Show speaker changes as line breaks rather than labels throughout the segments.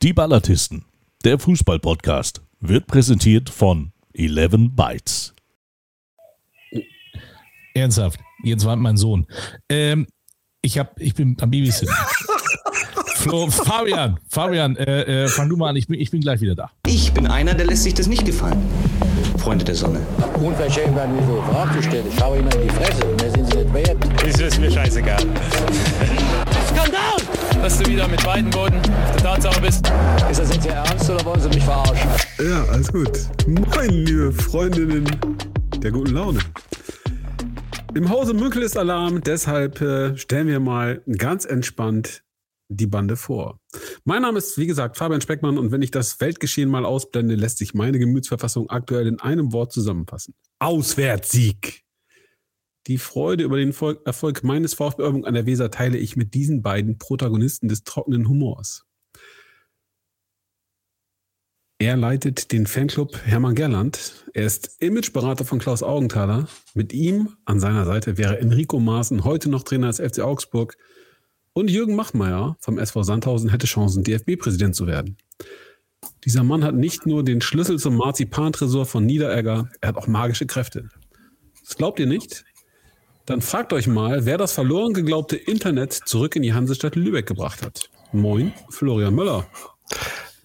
Die Ballatisten, der Fußball-Podcast, wird präsentiert von 11 Bytes.
Ernsthaft, jetzt war mein Sohn. Ähm, ich, hab, ich bin am Babysitten. Flo, Fabian, Fabian, äh, äh, fang du mal an, ich bin, ich bin gleich wieder da.
Ich bin einer, der lässt sich das nicht gefallen. Freunde der Sonne.
Unverschämt werden wir so Fragen gestellt. Ich schaue Ihnen in die Fresse. Mehr sind Sie nicht wert.
Das ist mir scheißegal.
Dass du wieder mit beiden Boden auf der Tatsache bist.
Ist das jetzt Ihr Ernst oder wollen Sie mich verarschen?
Ja, alles gut. Moin, liebe Freundinnen der guten Laune. Im Hause Münkel ist Alarm, deshalb äh, stellen wir mal ganz entspannt die Bande vor. Mein Name ist, wie gesagt, Fabian Speckmann und wenn ich das Weltgeschehen mal ausblende, lässt sich meine Gemütsverfassung aktuell in einem Wort zusammenfassen. Auswärtssieg! Die Freude über den Erfolg meines VfB Übung an der Weser teile ich mit diesen beiden Protagonisten des trockenen Humors. Er leitet den Fanclub Hermann Gerland. Er ist Imageberater von Klaus Augenthaler. Mit ihm an seiner Seite wäre Enrico Maaßen, heute noch Trainer des FC Augsburg. Und Jürgen Machmeier vom SV Sandhausen hätte Chancen, DFB-Präsident zu werden. Dieser Mann hat nicht nur den Schlüssel zum Marzipantresor von Niederegger, er hat auch magische Kräfte. Das glaubt ihr nicht? Dann fragt euch mal, wer das verloren geglaubte Internet zurück in die Hansestadt Lübeck gebracht hat. Moin, Florian Möller.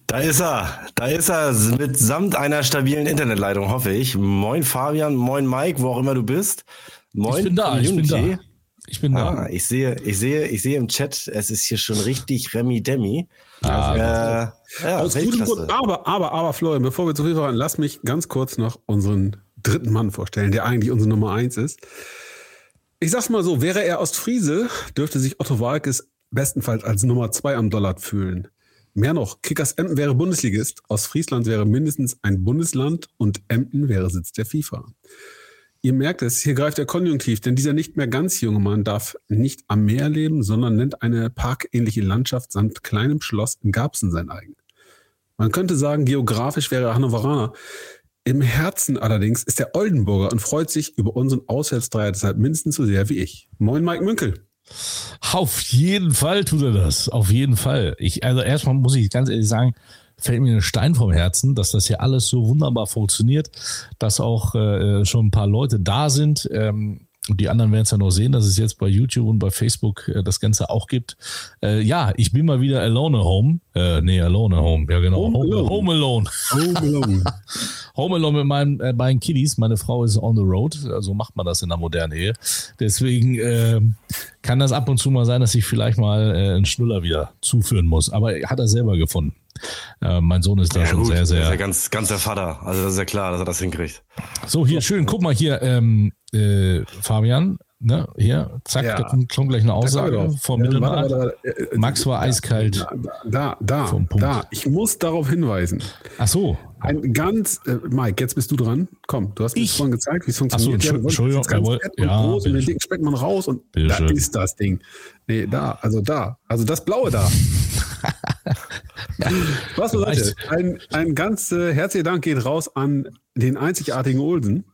Da ist er, da ist er, mitsamt einer stabilen Internetleitung, hoffe ich. Moin Fabian, moin Mike, wo auch immer du bist. Moin
ich bin da, ich bin da. Ich bin da.
Ah, ich sehe, ich sehe, ich sehe im Chat, es ist hier schon richtig Remi Demi.
Ah, äh, ja, Aus gutem Grund. Aber, aber, aber, Florian, bevor wir zu viel fahren, lass mich ganz kurz noch unseren dritten Mann vorstellen, der eigentlich unsere Nummer eins ist. Ich sag's mal so, wäre er Ostfriese, dürfte sich Otto Walkes bestenfalls als Nummer zwei am Dollar fühlen. Mehr noch, Kickers Emden wäre Bundesligist, Ostfriesland wäre mindestens ein Bundesland und Emden wäre Sitz der FIFA. Ihr merkt es, hier greift der Konjunktiv, denn dieser nicht mehr ganz junge Mann darf nicht am Meer leben, sondern nennt eine parkähnliche Landschaft samt kleinem Schloss in Garbsen sein eigen. Man könnte sagen, geografisch wäre er Hannoveraner. Im Herzen allerdings ist er Oldenburger und freut sich über unseren Auswärtsdreier deshalb mindestens so sehr wie ich. Moin, Mike Münkel.
Auf jeden Fall tut er das. Auf jeden Fall. Ich, also erstmal muss ich ganz ehrlich sagen, fällt mir ein Stein vom Herzen, dass das hier alles so wunderbar funktioniert, dass auch äh, schon ein paar Leute da sind. Ähm, und die anderen werden es ja noch sehen, dass es jetzt bei YouTube und bei Facebook äh, das Ganze auch gibt. Äh, ja, ich bin mal wieder alone at home. Äh, nee, alone at home. Ja, genau. Home, home, home alone. Home alone. home alone mit meinen äh, beiden Kiddies. Meine Frau ist on the road. So also macht man das in der modernen Ehe. Deswegen äh, kann das ab und zu mal sein, dass ich vielleicht mal äh, einen Schnuller wieder zuführen muss. Aber hat er selber gefunden. Äh, mein Sohn ist da ja, schon gut. sehr, sehr. Das
ist ja ganz, ganz der Vater. Also das ist ja klar, dass er das hinkriegt.
So, hier schön. Guck mal hier, ähm, äh, Fabian. Ne, hier, zack, ja. da kommt, gleich eine Aussage vom ja, Mittelmarkt. Äh, Max war eiskalt.
Da, da, da, da, Ich muss darauf hinweisen.
Ach so.
Ein ganz, äh, Mike, jetzt bist du dran. Komm, du hast mir vorhin gezeigt, wie es funktioniert.
Ach so, Entschuldigung, ja,
ganz ja, und groß und den Ding speckt man raus und da ist das Ding. Nee, da, also da, also das Blaue da. Was Leute, ein, ein ganz äh, herzlicher Dank geht raus an den einzigartigen Olsen,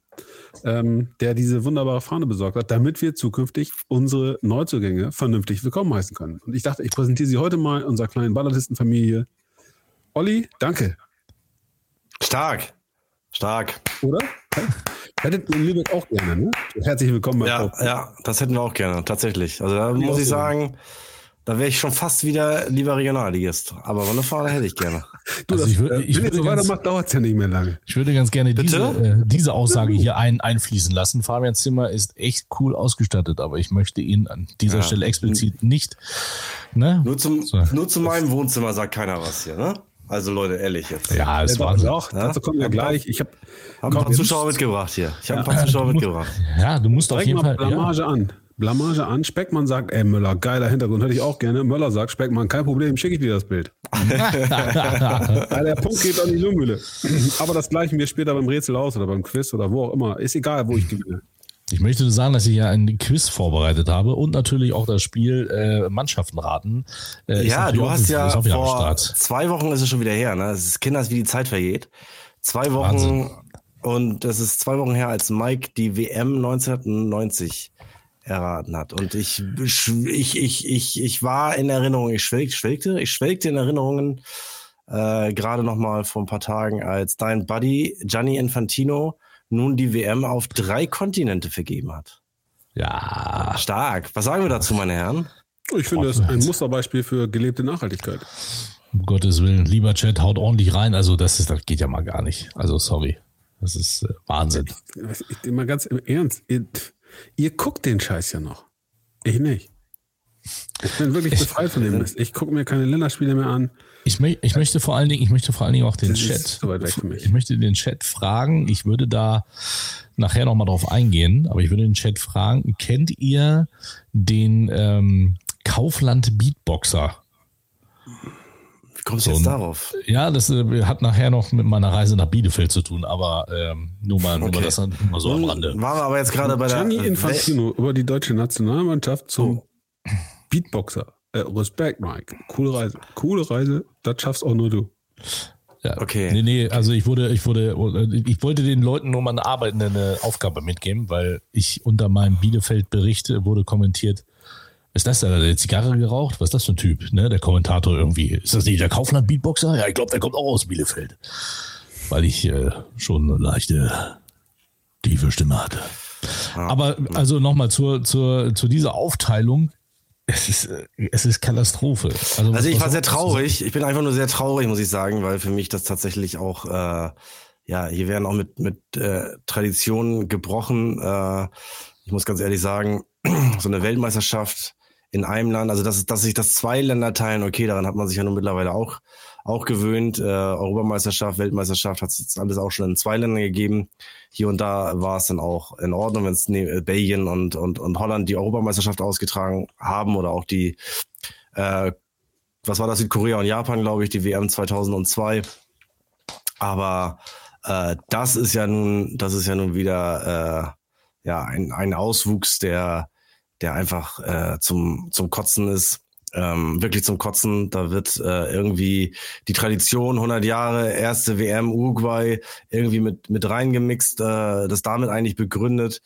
ähm, der diese wunderbare Fahne besorgt hat, damit wir zukünftig unsere Neuzugänge vernünftig willkommen heißen können. Und ich dachte, ich präsentiere sie heute mal unserer kleinen Ballardistenfamilie. Olli, danke.
Stark. Stark.
Oder? Hättet ihr in Lübeck auch gerne, ne? Herzlich willkommen.
Ja, ja, das hätten wir auch gerne, tatsächlich. Also da muss ich sagen, da wäre ich schon fast wieder lieber Regionalligist. Aber so eine Fahne hätte ich gerne.
Du, also das, ich würde, ich wenn würde so weitermacht, dauert es ja nicht mehr lange.
Ich würde ganz gerne diese, äh, diese Aussage hier ein, einfließen lassen. Fabians Zimmer ist echt cool ausgestattet, aber ich möchte ihn an dieser ja. Stelle explizit nicht. Ne?
Nur, zum, so. nur zu meinem Wohnzimmer sagt keiner was hier, ne? Also Leute, ehrlich jetzt.
Ja, es war
doch. Ja? Dazu kommen wir gleich. Ich habe
hab ein paar Zuschauer mitgebracht hier. Ich habe ein paar Zuschauer mitgebracht.
Ja, du musst auf jeden Fall.
Blamage ja. an. Blamage an. Speckmann sagt, ey Möller, geiler Hintergrund, hätte ich auch gerne. Möller sagt, Speckmann, kein Problem, schicke ich dir das Bild. ja, der Punkt geht an die Lungmühle. Aber das gleichen wir später beim Rätsel aus oder beim Quiz oder wo auch immer. Ist egal, wo ich gewinne.
Ich möchte nur sagen, dass ich ja ein Quiz vorbereitet habe und natürlich auch das Spiel äh, Mannschaften raten.
Äh, ja, du hast ja vor zwei Wochen ist es schon wieder her. Ne? Es ist Kinder, wie die Zeit vergeht. Zwei Wochen Wahnsinn. und es ist zwei Wochen her, als Mike die WM 1990 erraten hat. Und ich, ich, ich, ich, ich war in Erinnerung, ich schwelgte, schwelgte, ich schwelgte in Erinnerungen äh, gerade noch mal vor ein paar Tagen, als dein Buddy Gianni Infantino nun die WM auf drei Kontinente vergeben hat.
Ja.
Stark. Was sagen wir dazu, meine Herren?
Ich finde, das ein Musterbeispiel für gelebte Nachhaltigkeit.
Um Gottes Willen, lieber Chat, haut ordentlich rein. Also, das, ist, das geht ja mal gar nicht. Also, sorry. Das ist äh, Wahnsinn.
Ich, ich, mal ganz im Ernst. Ihr, ihr guckt den Scheiß ja noch. Ich nicht. Ich bin wirklich befreit von dem Mist. Ich gucke mir keine Länderspiele mehr an.
Ich, mö ich, möchte vor allen Dingen, ich möchte vor allen Dingen auch den das Chat. So ich möchte den Chat fragen. Ich würde da nachher nochmal drauf eingehen, aber ich würde den Chat fragen: Kennt ihr den ähm, Kaufland Beatboxer?
Wie kommst du so, jetzt darauf?
Ja, das äh, hat nachher noch mit meiner Reise nach Bielefeld zu tun, aber ähm, nur, mal, nur mal das nur mal so am Rande.
Waren wir aber jetzt gerade bei
der. Gianni Infantino über die deutsche Nationalmannschaft zum oh. Beatboxer. Äh, Respekt, Mike. Coole Reise. Coole Reise, das schaffst auch nur du.
Ja, okay. Nee, nee, also ich wurde, ich wurde, ich wollte den Leuten nur mal eine Arbeit, eine Aufgabe mitgeben, weil ich unter meinem Bielefeld-Bericht wurde kommentiert, ist das der, der Zigarre geraucht? Was ist das für ein Typ? Ne? Der Kommentator irgendwie. Ist das nicht der Kaufland-Beatboxer? Ja, ich glaube, der kommt auch aus Bielefeld. Weil ich äh, schon eine leichte, tiefe Stimme hatte. Aber also nochmal zur, zur, zu dieser Aufteilung. Es ist, äh, es ist Katastrophe.
Also, also ich war sehr traurig. Ich bin einfach nur sehr traurig, muss ich sagen, weil für mich das tatsächlich auch, äh, ja, hier werden auch mit, mit äh, Traditionen gebrochen. Äh, ich muss ganz ehrlich sagen, so eine Weltmeisterschaft in einem Land, also dass, dass sich das zwei Länder teilen, okay, daran hat man sich ja nun mittlerweile auch, auch gewöhnt. Äh, Europameisterschaft, Weltmeisterschaft hat es jetzt alles auch schon in zwei Ländern gegeben. Hier und da war es dann auch in Ordnung, wenn es ne, Belgien und, und, und Holland die Europameisterschaft ausgetragen haben oder auch die, äh, was war das, Südkorea und Japan, glaube ich, die WM 2002. Aber äh, das ist ja nun, das ist ja nun wieder äh, ja ein, ein Auswuchs der der einfach äh, zum, zum Kotzen ist. Ähm, wirklich zum Kotzen. Da wird äh, irgendwie die Tradition 100 Jahre erste WM Uruguay irgendwie mit mit reingemixt, äh, das damit eigentlich begründet,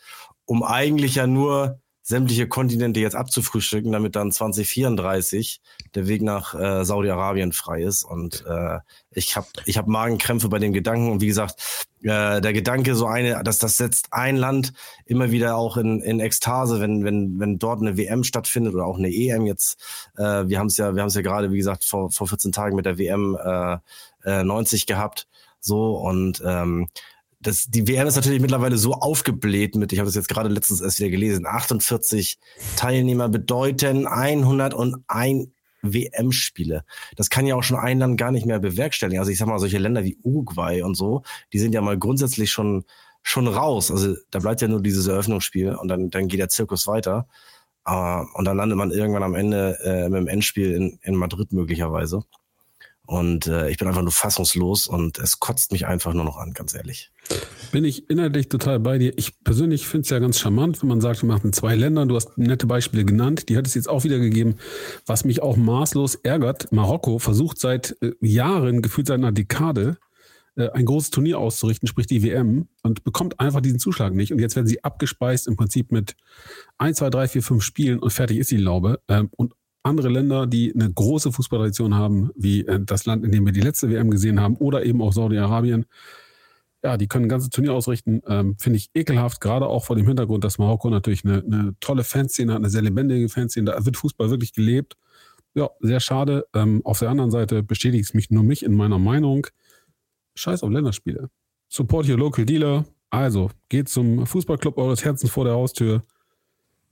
um eigentlich ja nur sämtliche Kontinente jetzt abzufrühstücken, damit dann 2034 der Weg nach äh, Saudi-Arabien frei ist. Und äh, ich habe ich hab Magenkrämpfe bei dem Gedanken. Und wie gesagt, äh, der Gedanke, so eine, dass das setzt ein Land immer wieder auch in, in Ekstase, wenn, wenn, wenn dort eine WM stattfindet oder auch eine EM jetzt. Äh, wir haben es ja, wir haben es ja gerade, wie gesagt, vor, vor 14 Tagen mit der WM äh, äh, 90 gehabt. So und ähm, das, die WM ist natürlich mittlerweile so aufgebläht mit, ich habe das jetzt gerade letztens erst wieder gelesen, 48 Teilnehmer bedeuten 101 WM-Spiele. Das kann ja auch schon ein Land gar nicht mehr bewerkstelligen. Also ich sag mal, solche Länder wie Uruguay und so, die sind ja mal grundsätzlich schon, schon raus. Also da bleibt ja nur dieses Eröffnungsspiel und dann, dann geht der Zirkus weiter. Uh, und dann landet man irgendwann am Ende äh, dem Endspiel in, in Madrid möglicherweise. Und äh, ich bin einfach nur fassungslos und es kotzt mich einfach nur noch an, ganz ehrlich.
Bin ich inhaltlich total bei dir. Ich persönlich finde es ja ganz charmant, wenn man sagt, wir machen zwei Ländern. Du hast nette Beispiele genannt. Die hat es jetzt auch wieder gegeben. Was mich auch maßlos ärgert, Marokko versucht seit äh, Jahren, gefühlt seit einer Dekade, äh, ein großes Turnier auszurichten, sprich die WM, und bekommt einfach diesen Zuschlag nicht. Und jetzt werden sie abgespeist im Prinzip mit 1, 2, 3, 4, 5 Spielen und fertig ist die Laube. Ähm, und andere Länder, die eine große Fußballtradition haben, wie äh, das Land, in dem wir die letzte WM gesehen haben, oder eben auch Saudi-Arabien, ja, die können ein ganzes Turnier ausrichten. Ähm, Finde ich ekelhaft, gerade auch vor dem Hintergrund, dass Marokko natürlich eine, eine tolle Fanszene hat, eine sehr lebendige Fanszene. Da wird Fußball wirklich gelebt. Ja, sehr schade. Ähm, auf der anderen Seite bestätigt es mich nur mich in meiner Meinung. Scheiß auf Länderspiele. Support your local dealer. Also, geht zum Fußballclub eures Herzens vor der Haustür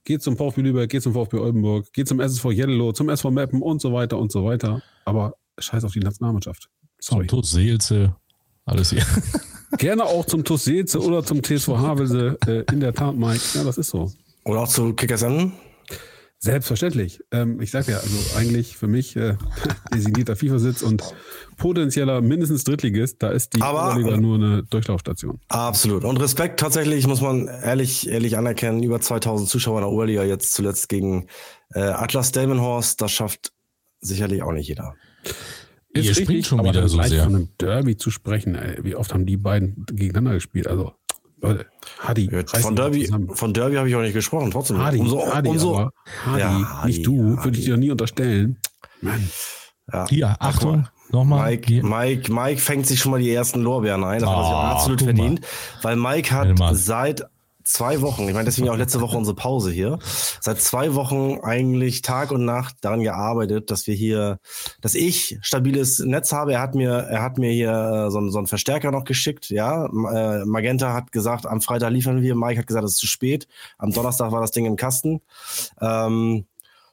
geht zum VfB Lübeck, geht zum VfB Oldenburg, geht zum SSV Jello, zum SV Meppen und so weiter und so weiter. Aber scheiß auf die Nationalmannschaft.
Sorry. Zum TuS Seelze, alles hier.
Gerne auch zum TuS Seelze oder zum TSV Havelse. Äh, in der Tat, Mike. Ja, das ist so.
Oder auch zu Kickers
Selbstverständlich. Ähm, ich sage ja, also eigentlich für mich äh, designierter FIFA-Sitz und potenzieller mindestens Drittligist, da ist die
Aber,
Oberliga nur eine Durchlaufstation.
Absolut. Und Respekt tatsächlich, muss man ehrlich, ehrlich anerkennen, über 2000 Zuschauer in der Oberliga jetzt zuletzt gegen äh, Atlas Delmenhorst, das schafft sicherlich auch nicht jeder.
Ist Ihr richtig, schon wieder so sehr. von einem Derby zu sprechen, ey, wie oft haben die beiden gegeneinander gespielt? Also Hadi.
Von Derby, von Derby habe ich auch nicht gesprochen, trotzdem.
Hadi, umso, Hadi, umso, Hadi, ja, Hadi nicht du, Hadi, würde ich dir nie unterstellen. Mann.
Ja, Hier, Achtung, nochmal.
Mike, Mike, Mike fängt sich schon mal die ersten Lorbeeren ein. Das oh, hat er sich auch ah, absolut verdient. Weil Mike hat seit zwei Wochen, ich meine deswegen auch letzte Woche unsere Pause hier, seit zwei Wochen eigentlich Tag und Nacht daran gearbeitet, dass wir hier, dass ich stabiles Netz habe. Er hat mir, er hat mir hier äh, so, so einen Verstärker noch geschickt. Ja, äh, Magenta hat gesagt, am Freitag liefern wir. Mike hat gesagt, es ist zu spät. Am Donnerstag war das Ding im Kasten. Ähm,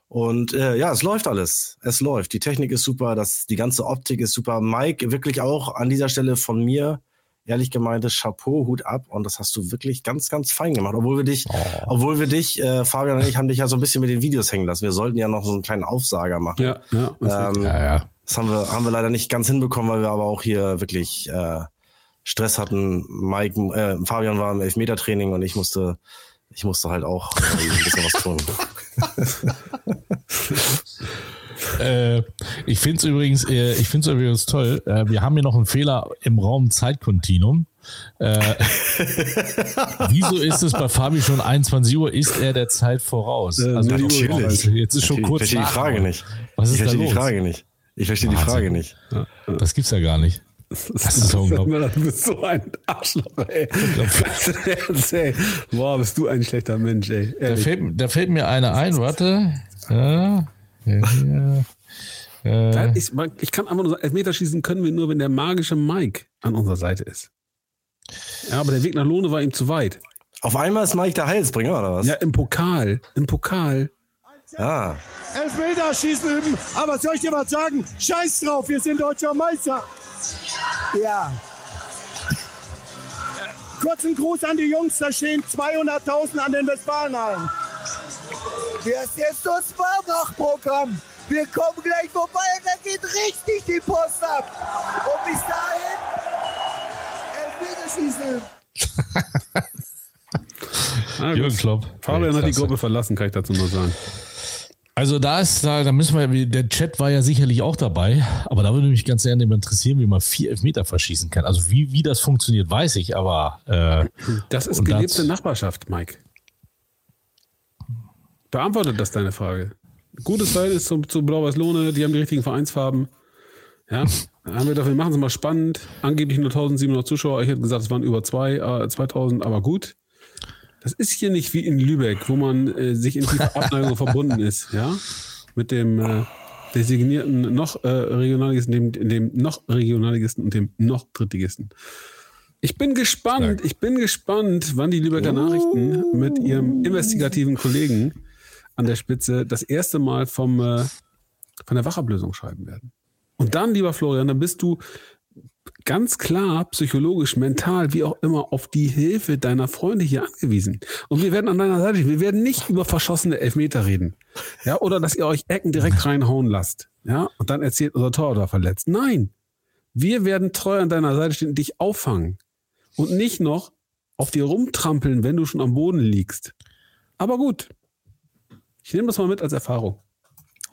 und äh, ja, es läuft alles. Es läuft. Die Technik ist super, das, die ganze Optik ist super. Mike, wirklich auch an dieser Stelle von mir ehrlich gemeintes Chapeau, Hut ab und das hast du wirklich ganz, ganz fein gemacht. Obwohl wir dich, oh. obwohl wir dich, äh, Fabian und ich haben dich ja so ein bisschen mit den Videos hängen lassen. Wir sollten ja noch so einen kleinen Aufsager machen.
Ja, ja.
Ähm, ja, ja. Das haben wir, haben wir leider nicht ganz hinbekommen, weil wir aber auch hier wirklich äh, Stress hatten. Mike, äh, Fabian war im Elfmetertraining und ich musste, ich musste halt auch äh, ein bisschen was tun.
äh, ich finde es übrigens, äh, ich finde es übrigens toll. Äh, wir haben hier noch einen Fehler im Raum Zeitkontinuum. Äh, wieso ist es bei Fabi schon 21 Uhr? Ist er der Zeit voraus?
Äh, also
natürlich. Jetzt ist schon kurz.
Ich verstehe die Frage nicht.
Was ist
ich verstehe
die
Frage nicht. Ich verstehe die Frage nicht.
Das gibt's ja gar nicht.
Das ist, das ist unglaublich. Du bist so ein Arschloch, ey. Boah, bist du ein schlechter Mensch, ey.
Da fällt, da fällt, mir eine ein, warte. Ja,
ja, ja. Ich, ich, kann einfach nur sagen, Elfmeterschießen können wir nur, wenn der magische Mike an unserer Seite ist. Ja, aber der Weg nach Lohne war ihm zu weit.
Auf einmal ist Mike der Heilsbringer, oder was?
Ja, im Pokal. Im Pokal.
Ja.
Elfmeterschießen üben. Aber soll ich dir was sagen? Scheiß drauf, wir sind deutscher Meister. Ja. Kurzen Gruß an die Jungs, da stehen 200.000 an den Westfalenhallen. Wir ist jetzt das Warmach-Programm. Wir kommen gleich vorbei und dann geht richtig die Post ab. Und bis dahin,
Elfmeterschießen. Jürgen Klopp. Fabian hat die Gruppe verlassen, kann ich dazu nur sagen.
Also da ist, da, da müssen wir, der Chat war ja sicherlich auch dabei, aber da würde mich ganz gerne interessieren, wie man vier Elfmeter verschießen kann. Also wie, wie das funktioniert, weiß ich, aber äh,
Das ist gelebte das, Nachbarschaft, Mike. Beantwortet das deine Frage? Gutes Verhältnis zu, zu Blau-Weiß-Lohne, die haben die richtigen Vereinsfarben. Ja, haben wir dafür, machen es mal spannend. Angeblich nur 1700 Zuschauer. Ich hätte gesagt, es waren über zwei, äh, 2000, aber gut. Das ist hier nicht wie in Lübeck, wo man äh, sich in tiefer Abneigung verbunden ist, ja, mit dem äh, designierten noch äh, Regionalligisten, dem, dem noch Regionalligisten und dem noch Drittligisten. Ich bin gespannt, ich bin gespannt, wann die Lübecker Nachrichten mit ihrem investigativen Kollegen an der Spitze das erste Mal vom, äh, von der Wachablösung schreiben werden. Und dann, lieber Florian, dann bist du ganz klar psychologisch, mental, wie auch immer, auf die Hilfe deiner Freunde hier angewiesen. Und wir werden an deiner Seite, wir werden nicht über verschossene Elfmeter reden. Ja, oder dass ihr euch Ecken direkt reinhauen lasst. Ja, und dann erzählt, unser Tor war verletzt. Nein. Wir werden treu an deiner Seite stehen und dich auffangen. Und nicht noch auf dir rumtrampeln, wenn du schon am Boden liegst. Aber gut. Ich nehme das mal mit als Erfahrung.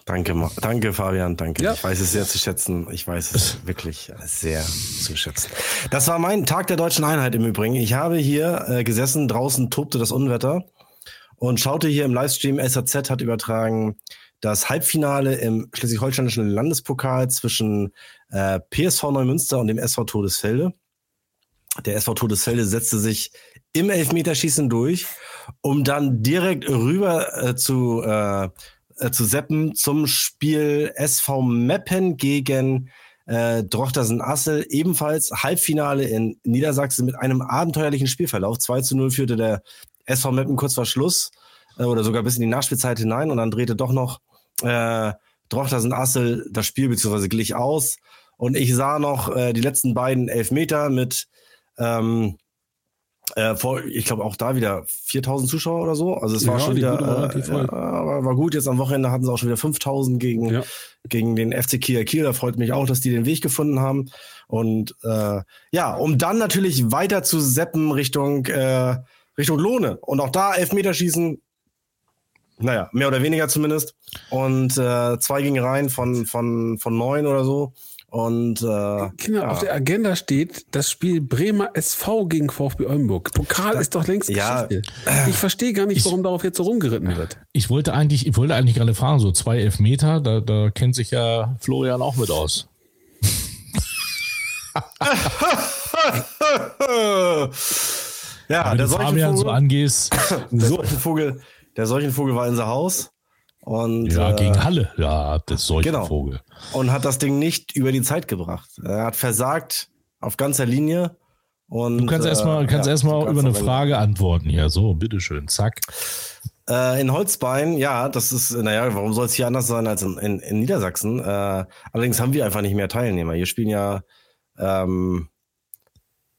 Danke, danke Fabian, danke. Ja. Ich weiß es sehr zu schätzen. Ich weiß es wirklich sehr zu schätzen. Das war mein Tag der deutschen Einheit im Übrigen. Ich habe hier äh, gesessen, draußen tobte das Unwetter und schaute hier im Livestream, SAZ hat übertragen das Halbfinale im schleswig-holsteinischen Landespokal zwischen äh, PSV Neumünster und dem SV Todesfelde. Der SV Todesfelde setzte sich im Elfmeterschießen durch, um dann direkt rüber äh, zu äh, äh, zu seppen zum Spiel SV Meppen gegen äh, Drochtersen Assel, ebenfalls Halbfinale in Niedersachsen mit einem abenteuerlichen Spielverlauf. 2 zu 0 führte der SV Meppen kurz vor Schluss äh, oder sogar bis in die Nachspielzeit hinein und dann drehte doch noch äh, Drochtersen Assel das Spiel beziehungsweise glich aus. Und ich sah noch äh, die letzten beiden Elfmeter mit ähm, äh, vor, ich glaube auch da wieder 4000 Zuschauer oder so. Also es war ja, schon wieder, äh, ja, war, war gut. Jetzt am Wochenende hatten sie auch schon wieder 5000 gegen, ja. gegen den FC Kiel Kiel. Da freut mich auch, dass die den Weg gefunden haben. Und äh, ja, um dann natürlich weiter zu seppen Richtung, äh, Richtung Lohne. Und auch da Elfmeterschießen, naja, mehr oder weniger zumindest. Und äh, zwei gingen rein von, von, von neun oder so. Und äh,
Kinder, ja. auf der Agenda steht das Spiel Bremer SV gegen VfB Oldenburg. Pokal ist doch längst
ja,
Geschichte. Ich verstehe gar nicht, warum ich, darauf jetzt so rumgeritten wird.
Ich wollte eigentlich, ich wollte eigentlich gerade fragen, so zwei Elfmeter, da, da kennt sich ja Florian auch mit aus. ja, der Seuchenvogel, so angehst.
Der Seuchenvogel, der Seuchenvogel war in sein Haus. Und,
ja, gegen äh, Halle, ja, das Seuchenvogel.
Genau. Und hat das Ding nicht über die Zeit gebracht. Er hat versagt auf ganzer Linie. Und,
du kannst äh, erstmal kannst ja, erstmal über eine Frage antworten hier. So, bitteschön, zack.
Äh, in Holzbein, ja, das ist, naja, warum soll es hier anders sein als in, in, in Niedersachsen? Äh, allerdings haben wir einfach nicht mehr Teilnehmer. Hier spielen ja, ähm,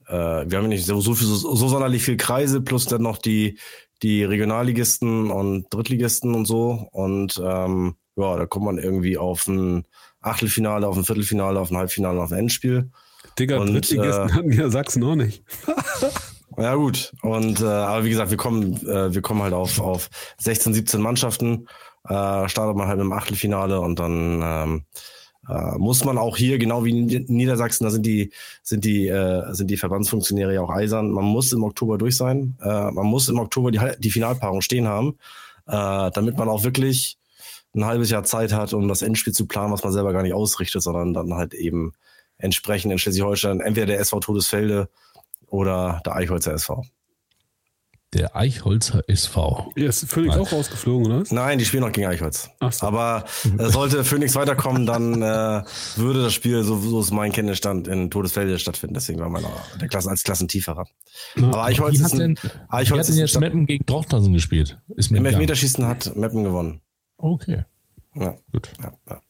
äh, wir haben nicht so, so, viel, so, so sonderlich viel Kreise, plus dann noch die, die Regionalligisten und Drittligisten und so. Und ähm, ja, da kommt man irgendwie auf ein Achtelfinale, auf ein Viertelfinale, auf ein Halbfinale, auf ein Endspiel.
Digga, und, Drittligisten äh, hatten ja Sachsen auch nicht.
ja, gut. Und äh, aber wie gesagt, wir kommen, äh, wir kommen halt auf, auf 16, 17 Mannschaften. Äh, startet man halt im Achtelfinale und dann ähm, äh, muss man auch hier, genau wie in Niedersachsen, da sind die, sind die, äh, sind die Verbandsfunktionäre ja auch eisern. Man muss im Oktober durch sein. Äh, man muss im Oktober die, die Finalpaarung stehen haben, äh, damit man auch wirklich ein halbes Jahr Zeit hat, um das Endspiel zu planen, was man selber gar nicht ausrichtet, sondern dann halt eben entsprechend in Schleswig-Holstein entweder der SV Todesfelde oder der Eichholzer SV.
Der Eichholzer SV.
Ja, ist Phoenix Nein. auch rausgeflogen, oder?
Nein, die spielen noch gegen Eichholz. Ach so. Aber äh, sollte Phoenix weiterkommen, dann äh, würde das Spiel, so, so ist mein Kenntnisstand, in Todesfelde stattfinden. Deswegen war meiner der Klasse als Klassentieferer.
Ja. Aber Eichholz ist ein, denn, Eichholz hat denn jetzt Meppen gegen Drochtersen gespielt?
Ist Im Elfmeterschießen hat Meppen gewonnen.
Okay. Ja. Gut. Ja, ja.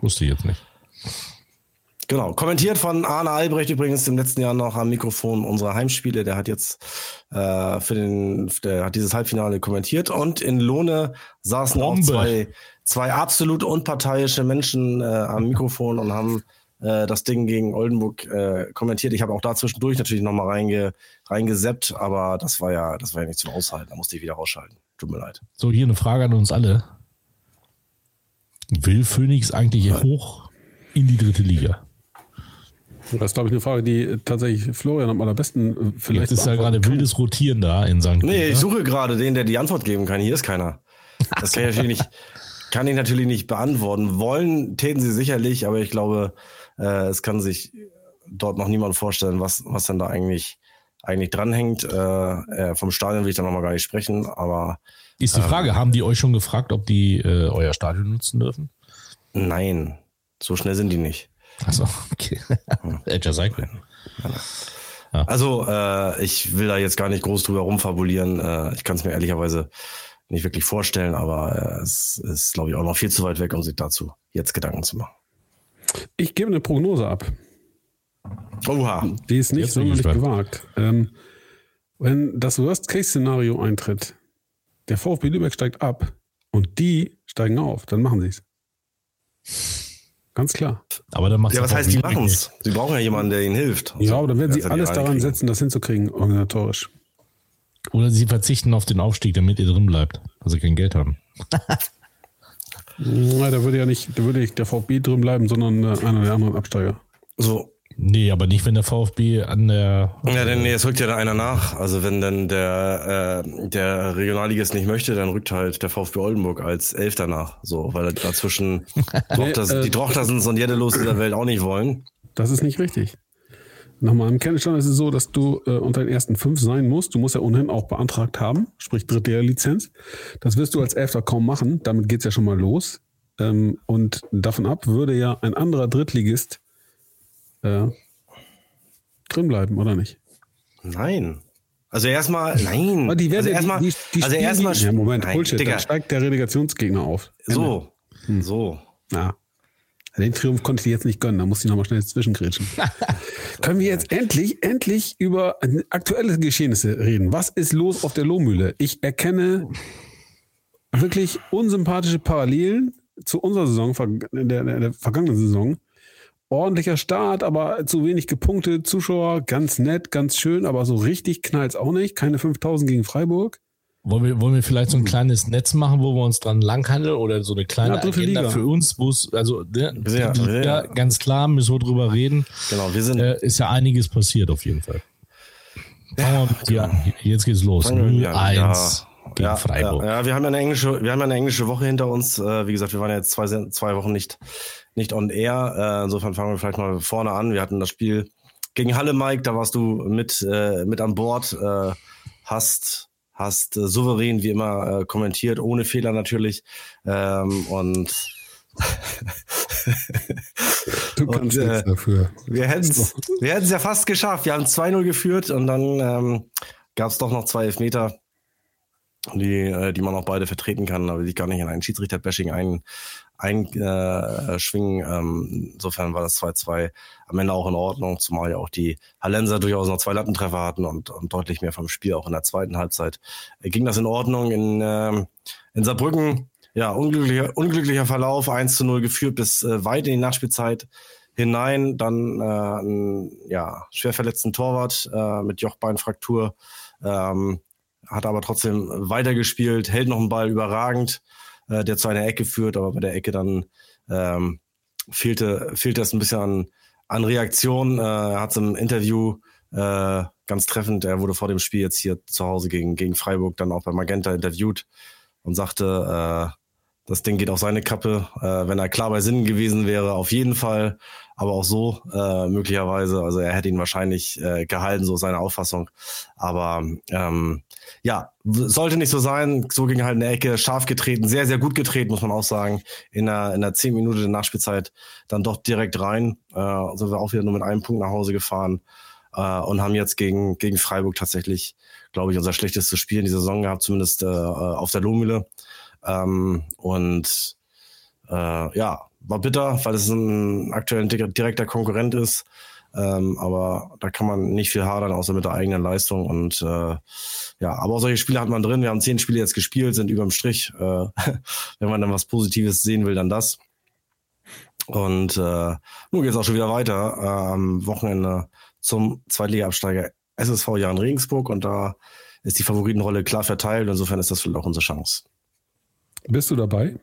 Wusste ich jetzt nicht.
Genau, kommentiert von Arne Albrecht übrigens im letzten Jahr noch am Mikrofon unserer Heimspiele. Der hat jetzt äh, für den, der hat dieses Halbfinale kommentiert und in Lohne saßen Bombe. auch zwei, zwei absolut unparteiische Menschen äh, am Mikrofon und haben äh, das Ding gegen Oldenburg äh, kommentiert. Ich habe auch da zwischendurch natürlich nochmal reinge, reingeseppt, aber das war ja, das war ja nicht zum Aushalten. Da musste ich wieder rausschalten. Tut mir leid.
So, hier eine Frage an uns alle. Will Phoenix eigentlich hoch in die dritte Liga?
Das ist, glaube ich, eine Frage, die tatsächlich Florian am allerbesten äh, vielleicht.
Jetzt ist ja gerade wildes Rotieren da in St.
Nee, ich suche gerade den, der die Antwort geben kann. Hier ist keiner. Das kann ich natürlich nicht, kann ich natürlich nicht beantworten. Wollen täten sie sicherlich, aber ich glaube, äh, es kann sich dort noch niemand vorstellen, was, was denn da eigentlich, eigentlich dranhängt. Äh, äh, vom Stadion will ich da nochmal gar nicht sprechen, aber.
Ist die ähm, Frage, haben die euch schon gefragt, ob die äh, euer Stadion nutzen dürfen?
Nein, so schnell sind die nicht.
Achso, okay. Edge Cycle.
Ja. Also, äh, ich will da jetzt gar nicht groß drüber rumfabulieren. Äh, ich kann es mir ehrlicherweise nicht wirklich vorstellen, aber äh, es ist, glaube ich, auch noch viel zu weit weg, um sich dazu jetzt Gedanken zu machen.
Ich gebe eine Prognose ab.
Oha.
Die ist nicht sonderlich gewagt. Ähm, wenn das Worst-Case-Szenario eintritt, der VfB Lübeck steigt ab und die steigen auf, dann machen sie es. Ganz klar.
Aber dann macht
Ja, was heißt, die machen es? Sie brauchen ja jemanden, der ihnen hilft.
Ja, aber dann werden sie alles daran kriegen. setzen, das hinzukriegen, organisatorisch.
Oder sie verzichten auf den Aufstieg, damit ihr drin bleibt, weil sie kein Geld haben.
Na, da würde ja nicht, da würde nicht der VfB drin bleiben, sondern äh, einer der anderen Absteiger.
So,
Nee, aber nicht, wenn der VfB an der.
Ja, denn nee, es rückt ja da einer nach. Also wenn dann der, äh, der Regionalligist nicht möchte, dann rückt halt der VfB Oldenburg als Elfter nach. So, weil dazwischen Drochters, nee, äh, die Drochtersens und Jedelos dieser Welt auch nicht wollen.
Das ist nicht richtig. Nochmal, im Kenntnisstand ist es so, dass du äh, unter den ersten fünf sein musst. Du musst ja ohnehin auch beantragt haben, sprich dritte Lizenz. Das wirst du als Elfter kaum machen. Damit geht's ja schon mal los. Ähm, und davon ab würde ja ein anderer Drittligist äh, drin bleiben, oder nicht?
Nein. Also erstmal, nein.
Aber die werden
also erstmal,
die, die
also erstmal,
ja, Moment, nein, Bullshit, Digga. dann steigt der Relegationsgegner auf.
So, hm. so.
Ja. Den Triumph konnte ich jetzt nicht gönnen, da muss ich nochmal schnell zwischengrätschen. Können wir jetzt endlich, endlich über aktuelle Geschehnisse reden? Was ist los auf der Lohmühle? Ich erkenne wirklich unsympathische Parallelen zu unserer Saison, der, der, der vergangenen Saison ordentlicher Start, aber zu wenig gepunktet. Zuschauer ganz nett, ganz schön, aber so richtig knallt es auch nicht. Keine 5000 gegen Freiburg.
Wollen wir, wollen wir vielleicht so ein kleines Netz machen, wo wir uns dran langhandeln oder so eine kleine ja, Agenda Liga. für uns, wo es, also ne, ja, Liga, ja. ganz klar, müssen wir drüber reden.
Genau, wir sind.
Äh, ist ja einiges passiert auf jeden Fall. Ja, ja, jetzt geht's los. 0-1 gegen
ja,
Freiburg.
Ja, ja, wir haben ja eine englische, wir haben eine englische Woche hinter uns. Äh, wie gesagt, wir waren ja jetzt zwei, zwei Wochen nicht, nicht on air. Äh, insofern fangen wir vielleicht mal vorne an. Wir hatten das Spiel gegen Halle, Mike, da warst du mit, äh, mit an Bord, äh, hast, hast äh, souverän wie immer äh, kommentiert, ohne Fehler natürlich. Ähm, und
du kannst und, äh, dafür.
Wir hätten es wir ja fast geschafft. Wir haben 2-0 geführt und dann ähm, gab es doch noch zwei Elfmeter die, äh, die man auch beide vertreten kann, aber die gar nicht in ein Schiedsrichter-Bashing ein, einschwingen. Äh, ähm, insofern war das 2-2 am Ende auch in Ordnung, zumal ja auch die Hallenser durchaus noch zwei Lattentreffer hatten und, und deutlich mehr vom Spiel auch in der zweiten Halbzeit. Äh, ging das in Ordnung in, äh, in Saarbrücken? Ja, unglücklicher, unglücklicher Verlauf, 1 zu 0 geführt bis äh, weit in die Nachspielzeit hinein. Dann äh, ein ja, schwer verletzten Torwart äh, mit Jochbeinfraktur. Ähm, hat aber trotzdem weitergespielt, hält noch einen Ball überragend, äh, der zu einer Ecke führt, aber bei der Ecke dann ähm, fehlte, fehlte es ein bisschen an, an Reaktion. Äh, er hat es im Interview äh, ganz treffend, er wurde vor dem Spiel jetzt hier zu Hause gegen, gegen Freiburg dann auch bei Magenta interviewt und sagte, äh, das Ding geht auf seine Kappe. Äh, wenn er klar bei Sinnen gewesen wäre, auf jeden Fall. Aber auch so äh, möglicherweise. Also er hätte ihn wahrscheinlich äh, gehalten, so seine Auffassung. Aber ähm, ja, sollte nicht so sein. So ging halt eine Ecke, scharf getreten, sehr, sehr gut getreten, muss man auch sagen. In der, in der zehn Minute der Nachspielzeit dann doch direkt rein. Äh, sind wir auch wieder nur mit einem Punkt nach Hause gefahren äh, und haben jetzt gegen, gegen Freiburg tatsächlich, glaube ich, unser schlechtestes Spiel in dieser Saison gehabt, zumindest äh, auf der Lohmühle. Ähm, und äh, ja, war bitter, weil es ein aktuell direkter Konkurrent ist. Ähm, aber da kann man nicht viel hadern, außer mit der eigenen Leistung. Und äh, ja, aber auch solche Spiele hat man drin. Wir haben zehn Spiele jetzt gespielt, sind überm Strich. Äh, wenn man dann was Positives sehen will, dann das. Und äh, nun geht es auch schon wieder weiter äh, am Wochenende zum Zweitliga-Absteiger SSV Jan Regensburg. Und da ist die Favoritenrolle klar verteilt. Insofern ist das vielleicht auch unsere Chance.
Bist du dabei?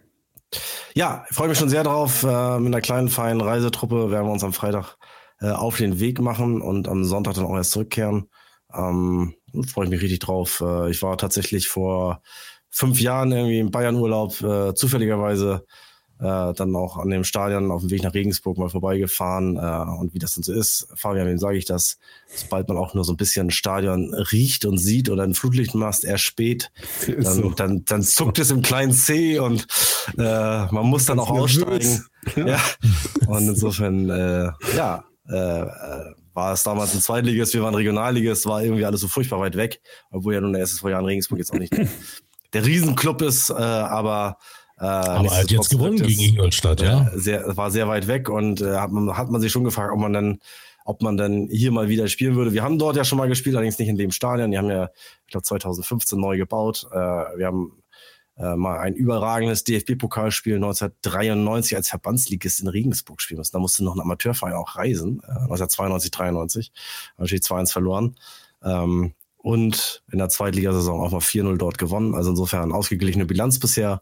Ja, ich freue mich schon sehr drauf. Äh, mit einer kleinen, feinen Reisetruppe werden wir uns am Freitag äh, auf den Weg machen und am Sonntag dann auch erst zurückkehren. Ähm, freue ich mich richtig drauf. Äh, ich war tatsächlich vor fünf Jahren irgendwie im Bayern-Urlaub zufälligerweise äh, dann auch an dem Stadion auf dem Weg nach Regensburg mal vorbeigefahren äh, und wie das denn so ist. Fabian, wem sage ich das? Sobald man auch nur so ein bisschen ein Stadion riecht und sieht oder ein Flutlichtmast erst spät, dann, so. dann, dann zuckt es im kleinen C und äh, man muss dann auch aussteigen. Ja. ja. Und insofern, äh, ja, äh, war es damals ein Zweitliges, wir waren Regionalliges, war irgendwie alles so furchtbar weit weg, obwohl ja nun der erste vor Jahren Regensburg jetzt auch nicht der Riesenclub ist, äh, aber
äh, Aber er hat jetzt gewonnen gegen Ingolstadt, ja.
Sehr, war sehr weit weg und äh, hat, man, hat man sich schon gefragt, ob man dann ob man dann hier mal wieder spielen würde. Wir haben dort ja schon mal gespielt, allerdings nicht in dem Stadion. Die haben ja, ich glaube, 2015 neu gebaut. Äh, wir haben äh, mal ein überragendes DFB-Pokalspiel 1993 als Verbandsligist in Regensburg spielen müssen. Da musste noch ein Amateurverein auch reisen, äh, 1992, 93. Haben natürlich 2-1 verloren. Ähm, und in der Zweitligasaison auch mal 4-0 dort gewonnen. Also insofern ausgeglichene Bilanz bisher.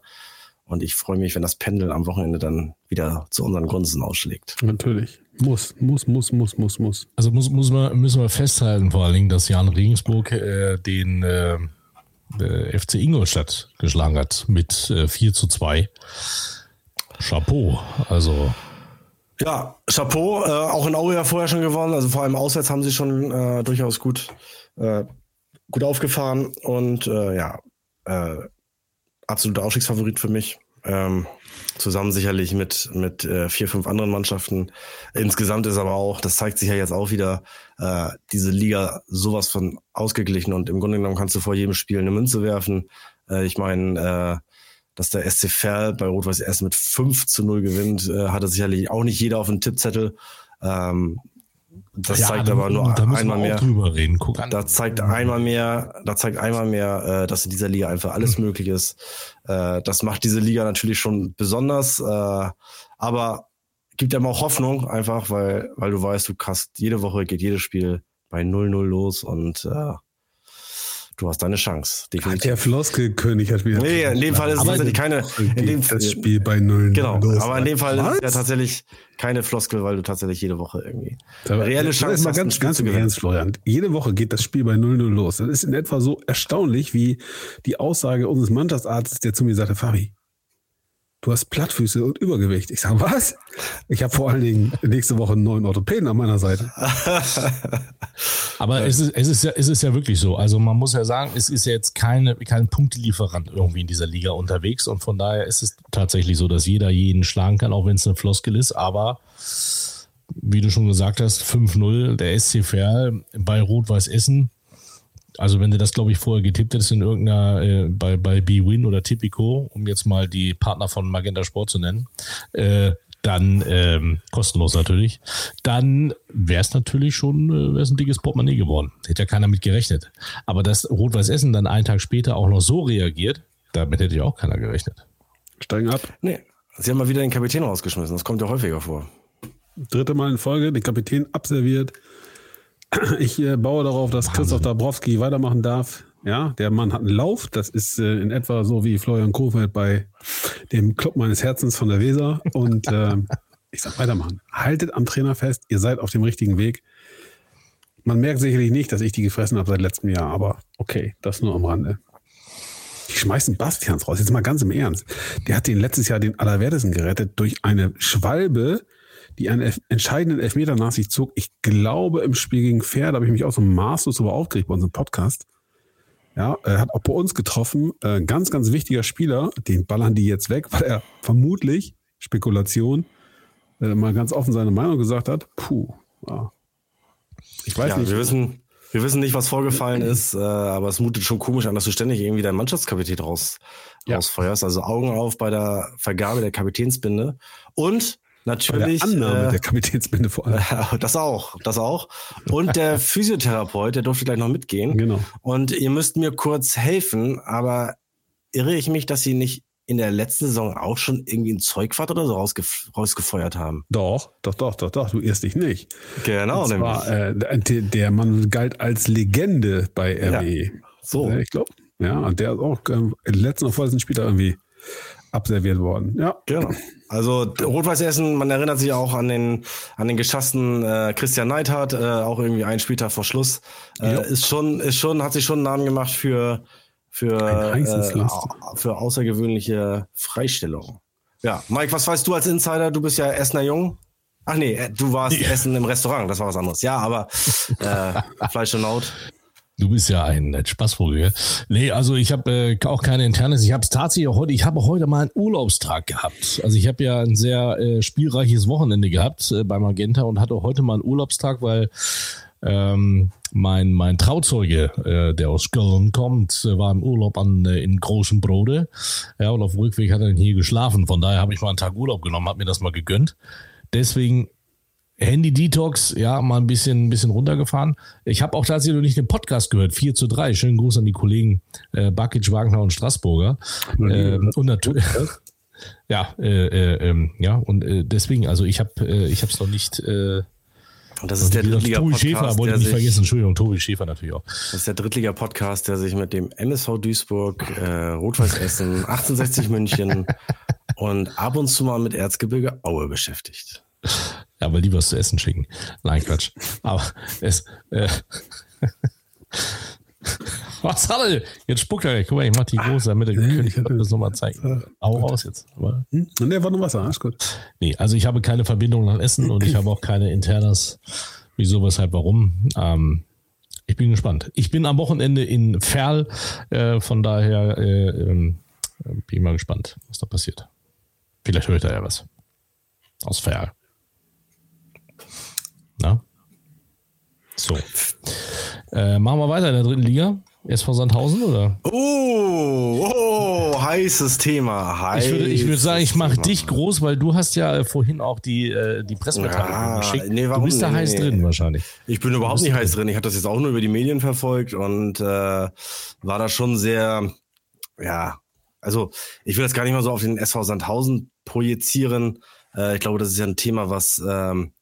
Und ich freue mich, wenn das Pendel am Wochenende dann wieder zu unseren Gunsten ausschlägt.
Natürlich. Muss, muss, muss, muss, muss, muss.
Also muss, muss man, müssen wir festhalten, vor allen Dingen, dass Jan Regensburg äh, den äh, äh FC Ingolstadt geschlagen hat mit äh, 4 zu 2. Chapeau. Also.
Ja, Chapeau. Äh, auch in Aue ja vorher schon gewonnen. Also vor allem auswärts haben sie schon äh, durchaus gut, äh, gut aufgefahren. Und äh, ja, äh, absoluter Aufstiegsfavorit für mich. Ähm, zusammen sicherlich mit, mit äh, vier, fünf anderen Mannschaften. Insgesamt ist aber auch, das zeigt sich ja jetzt auch wieder, äh, diese Liga sowas von ausgeglichen und im Grunde genommen kannst du vor jedem Spiel eine Münze werfen. Äh, ich meine, äh, dass der SC Verl bei Rot-Weiß erst mit 5 zu 0 gewinnt, äh, hatte sicherlich auch nicht jeder auf dem Tippzettel. Ähm, das ja, zeigt aber nur da einmal mehr.
Drüber reden. Guck an.
Da zeigt einmal mehr, da zeigt einmal mehr, äh, dass in dieser Liga einfach alles mhm. möglich ist. Äh, das macht diese Liga natürlich schon besonders, äh, aber gibt einem auch Hoffnung, einfach, weil, weil du weißt, du kannst jede Woche geht jedes Spiel bei 0-0 los und äh, du hast deine Chance.
Definitiv. Der Floskelkönig hat wieder.
Nee, in dem Fall ist es tatsächlich keine. In dem,
das Spiel bei Null.
Genau. Los. Aber in dem Fall Was? ist es ja tatsächlich keine Floskel, weil du tatsächlich jede Woche irgendwie
Aber reelle Chance hast. Mal ganz, ganz im Ernst, Florian. Jede Woche geht das Spiel bei 0-0 los. Das ist in etwa so erstaunlich wie die Aussage unseres Mannschaftsarztes, der zu mir sagte, Fabi, du hast Plattfüße und Übergewicht. Ich sage, was? Ich habe vor allen Dingen nächste Woche einen neuen Orthopäden an meiner Seite.
Aber es ist, es, ist ja, es ist ja wirklich so. Also man muss ja sagen, es ist ja jetzt keine, kein Punktelieferant irgendwie in dieser Liga unterwegs. Und von daher ist es tatsächlich so, dass jeder jeden schlagen kann, auch wenn es eine Floskel ist. Aber wie du schon gesagt hast, 5-0, der SC Verl bei Rot-Weiß Essen also wenn du das, glaube ich, vorher getippt hättest in irgendeiner, äh, bei, bei B-Win oder Tipico, um jetzt mal die Partner von Magenta Sport zu nennen, äh, dann ähm, kostenlos natürlich, dann wäre es natürlich schon äh, wär's ein dickes Portemonnaie geworden. Hätte ja keiner mit gerechnet. Aber dass Rot-Weiß Essen dann einen Tag später auch noch so reagiert, damit hätte ja auch keiner gerechnet.
Steigen ab.
Nee, sie haben mal wieder den Kapitän rausgeschmissen. Das kommt ja häufiger vor.
Dritte Mal in Folge, den Kapitän abserviert. Ich äh, baue darauf, dass Wahnsinn. Christoph Dabrowski weitermachen darf. Ja, der Mann hat einen Lauf. Das ist äh, in etwa so wie Florian Kofeld bei dem Club meines Herzens von der Weser. Und äh, ich sag weitermachen. Haltet am Trainer fest. Ihr seid auf dem richtigen Weg. Man merkt sicherlich nicht, dass ich die gefressen habe seit letztem Jahr, aber okay, das nur am Rande. Die schmeißen Bastians raus. Jetzt mal ganz im Ernst. Der hat den letztes Jahr den Allerwertesten gerettet durch eine Schwalbe, die einen entscheidenden Elfmeter nach sich zog. Ich glaube, im Spiel gegen Pferd habe ich mich auch so maßlos darüber aufgeregt bei unserem Podcast. Ja, er hat auch bei uns getroffen. Äh, ganz, ganz wichtiger Spieler. Den ballern die jetzt weg, weil er vermutlich, Spekulation, äh, mal ganz offen seine Meinung gesagt hat. Puh, ja.
Ich weiß ja, nicht. Wir wissen, wir wissen nicht, was vorgefallen ist, äh, aber es mutet schon komisch an, dass du ständig irgendwie deinen Mannschaftskapitän raus, ja. rausfeuerst. Also Augen auf bei der Vergabe der Kapitänsbinde. Und Natürlich.
Bei der Annahme äh, der Kapitänsbinde vor allem.
Das auch, das auch. Und der Physiotherapeut, der durfte gleich noch mitgehen.
Genau.
Und ihr müsst mir kurz helfen, aber irre ich mich, dass sie nicht in der letzten Saison auch schon irgendwie ein Zeugfahrt oder so rausgef rausgefeuert haben?
Doch, doch, doch, doch, doch. Du irrst dich nicht.
Genau,
Und zwar, äh, der Mann galt als Legende bei RWE. Ja,
so.
Ich glaube. Ja, und der ist auch äh, letzten oder vorletzten Spieler irgendwie abserviert worden. Ja.
Genau. Also Rot-Weiß Essen, man erinnert sich auch an den an den geschassten äh, Christian Neidhardt, äh, auch irgendwie einen Spieltag vor Schluss. Äh, ist schon ist schon hat sich schon einen Namen gemacht für für äh, für außergewöhnliche Freistellungen. Ja, Mike, was weißt du als Insider? Du bist ja Essener Jung. Ach nee, äh, du warst ja. Essen im Restaurant, das war was anderes. Ja, aber äh, Fleisch und Laut.
Du bist ja ein Spaßvogel. Nee, also ich habe äh, auch keine internes. Ich habe es tatsächlich auch heute, ich habe heute mal einen Urlaubstag gehabt. Also ich habe ja ein sehr äh, spielreiches Wochenende gehabt äh, bei Magenta und hatte heute mal einen Urlaubstag, weil ähm, mein, mein Trauzeuge, äh, der aus Köln kommt, äh, war im Urlaub an, äh, in Großen Brode. Ja, und auf dem Rückweg hat er hier geschlafen. Von daher habe ich mal einen Tag Urlaub genommen, habe mir das mal gegönnt. Deswegen Handy-Detox, ja, mal ein bisschen, ein bisschen runtergefahren. Ich habe auch tatsächlich noch nicht den Podcast gehört, 4 zu 3. Schönen Gruß an die Kollegen äh, Bakic, Wagner und Straßburger. Ähm, und natürlich. ja, äh, äh, ähm, ja, und äh, deswegen, also ich habe äh, ich habe es noch nicht. Äh,
und das ist der Drittliga-Podcast.
Tobi Schäfer, wollte ich nicht vergessen, Entschuldigung, Tobi Schäfer natürlich auch.
Das ist der Drittliga-Podcast, der sich mit dem MSV Duisburg, äh, Rot-Weiß Essen, 1860 München und ab und zu mal mit Erzgebirge Aue beschäftigt.
Ja, weil die was zu essen schicken. Nein, Quatsch. Aber es. Äh, was hat er? Jetzt spuckt er. Guck mal, ich mach die große, damit er nee, ich das nochmal zeigen. Au raus jetzt.
Aber, hm? Nee, war nur Wasser, alles gut.
Nee, also ich habe keine Verbindung nach Essen und ich habe auch keine internas. Wieso, weshalb, warum? Ähm, ich bin gespannt. Ich bin am Wochenende in Ferl, äh, von daher äh, äh, bin ich mal gespannt, was da passiert. Vielleicht hört er ja was. Aus Ferl. Na? So. Äh, machen wir weiter in der dritten Liga. SV Sandhausen oder?
Oh, oh heißes Thema. Heißes
ich würde, ich würde sagen, ich mache dich groß, weil du hast ja vorhin auch die, äh, die Pressemitteilung ja, geschickt. Nee, warum? Du bist da nee, heiß nee. drin wahrscheinlich.
Ich bin überhaupt nicht heiß drin. Ich habe das jetzt auch nur über die Medien verfolgt und äh, war da schon sehr, ja, also ich will das gar nicht mal so auf den SV Sandhausen projizieren. Äh, ich glaube, das ist ja ein Thema, was ähm,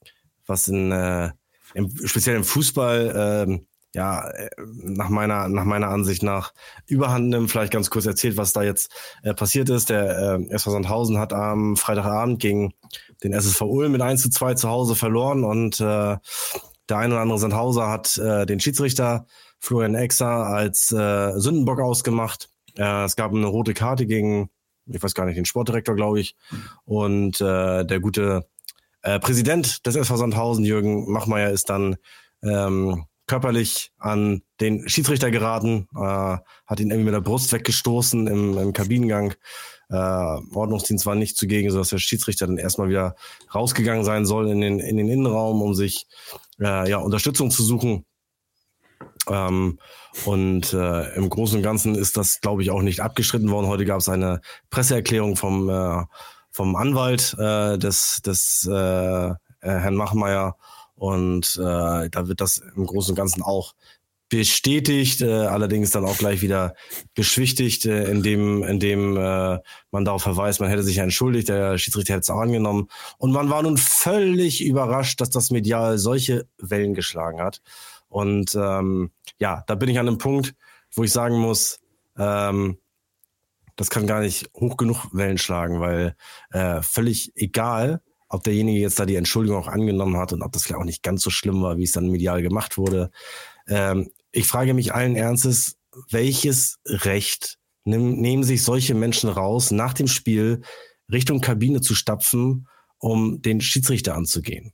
was in äh, im, speziell im Fußball äh, ja nach meiner nach meiner Ansicht nach Überhand nimmt. Vielleicht ganz kurz erzählt, was da jetzt äh, passiert ist. Der äh, SV Sandhausen hat am Freitagabend gegen den SSV Ulm mit 1 zu 2 zu Hause verloren und äh, der ein oder andere Sandhauser hat äh, den Schiedsrichter Florian Exer als äh, Sündenbock ausgemacht. Äh, es gab eine rote Karte gegen ich weiß gar nicht, den Sportdirektor, glaube ich. Und äh, der gute äh, Präsident des SV Sandhausen, Jürgen Machmeier, ist dann ähm, körperlich an den Schiedsrichter geraten, äh, hat ihn irgendwie mit der Brust weggestoßen im, im Kabinengang. Äh, Ordnungsdienst war nicht zugegen, sodass der Schiedsrichter dann erstmal wieder rausgegangen sein soll in den, in den Innenraum, um sich äh, ja, Unterstützung zu suchen. Ähm, und äh, im Großen und Ganzen ist das, glaube ich, auch nicht abgestritten worden. Heute gab es eine Presseerklärung vom, äh, vom Anwalt äh, des, des äh, äh Herrn Machmeier. Und äh, da wird das im Großen und Ganzen auch bestätigt, äh, allerdings dann auch gleich wieder beschwichtigt, äh, indem, indem äh, man darauf verweist, man hätte sich ja entschuldigt, der Schiedsrichter hätte es auch angenommen. Und man war nun völlig überrascht, dass das medial solche Wellen geschlagen hat. Und ähm, ja, da bin ich an einem Punkt, wo ich sagen muss, ähm, das kann gar nicht hoch genug Wellen schlagen, weil äh, völlig egal, ob derjenige jetzt da die Entschuldigung auch angenommen hat und ob das vielleicht auch nicht ganz so schlimm war, wie es dann medial gemacht wurde. Ähm, ich frage mich allen Ernstes, welches Recht nehm, nehmen sich solche Menschen raus, nach dem Spiel Richtung Kabine zu stapfen, um den Schiedsrichter anzugehen?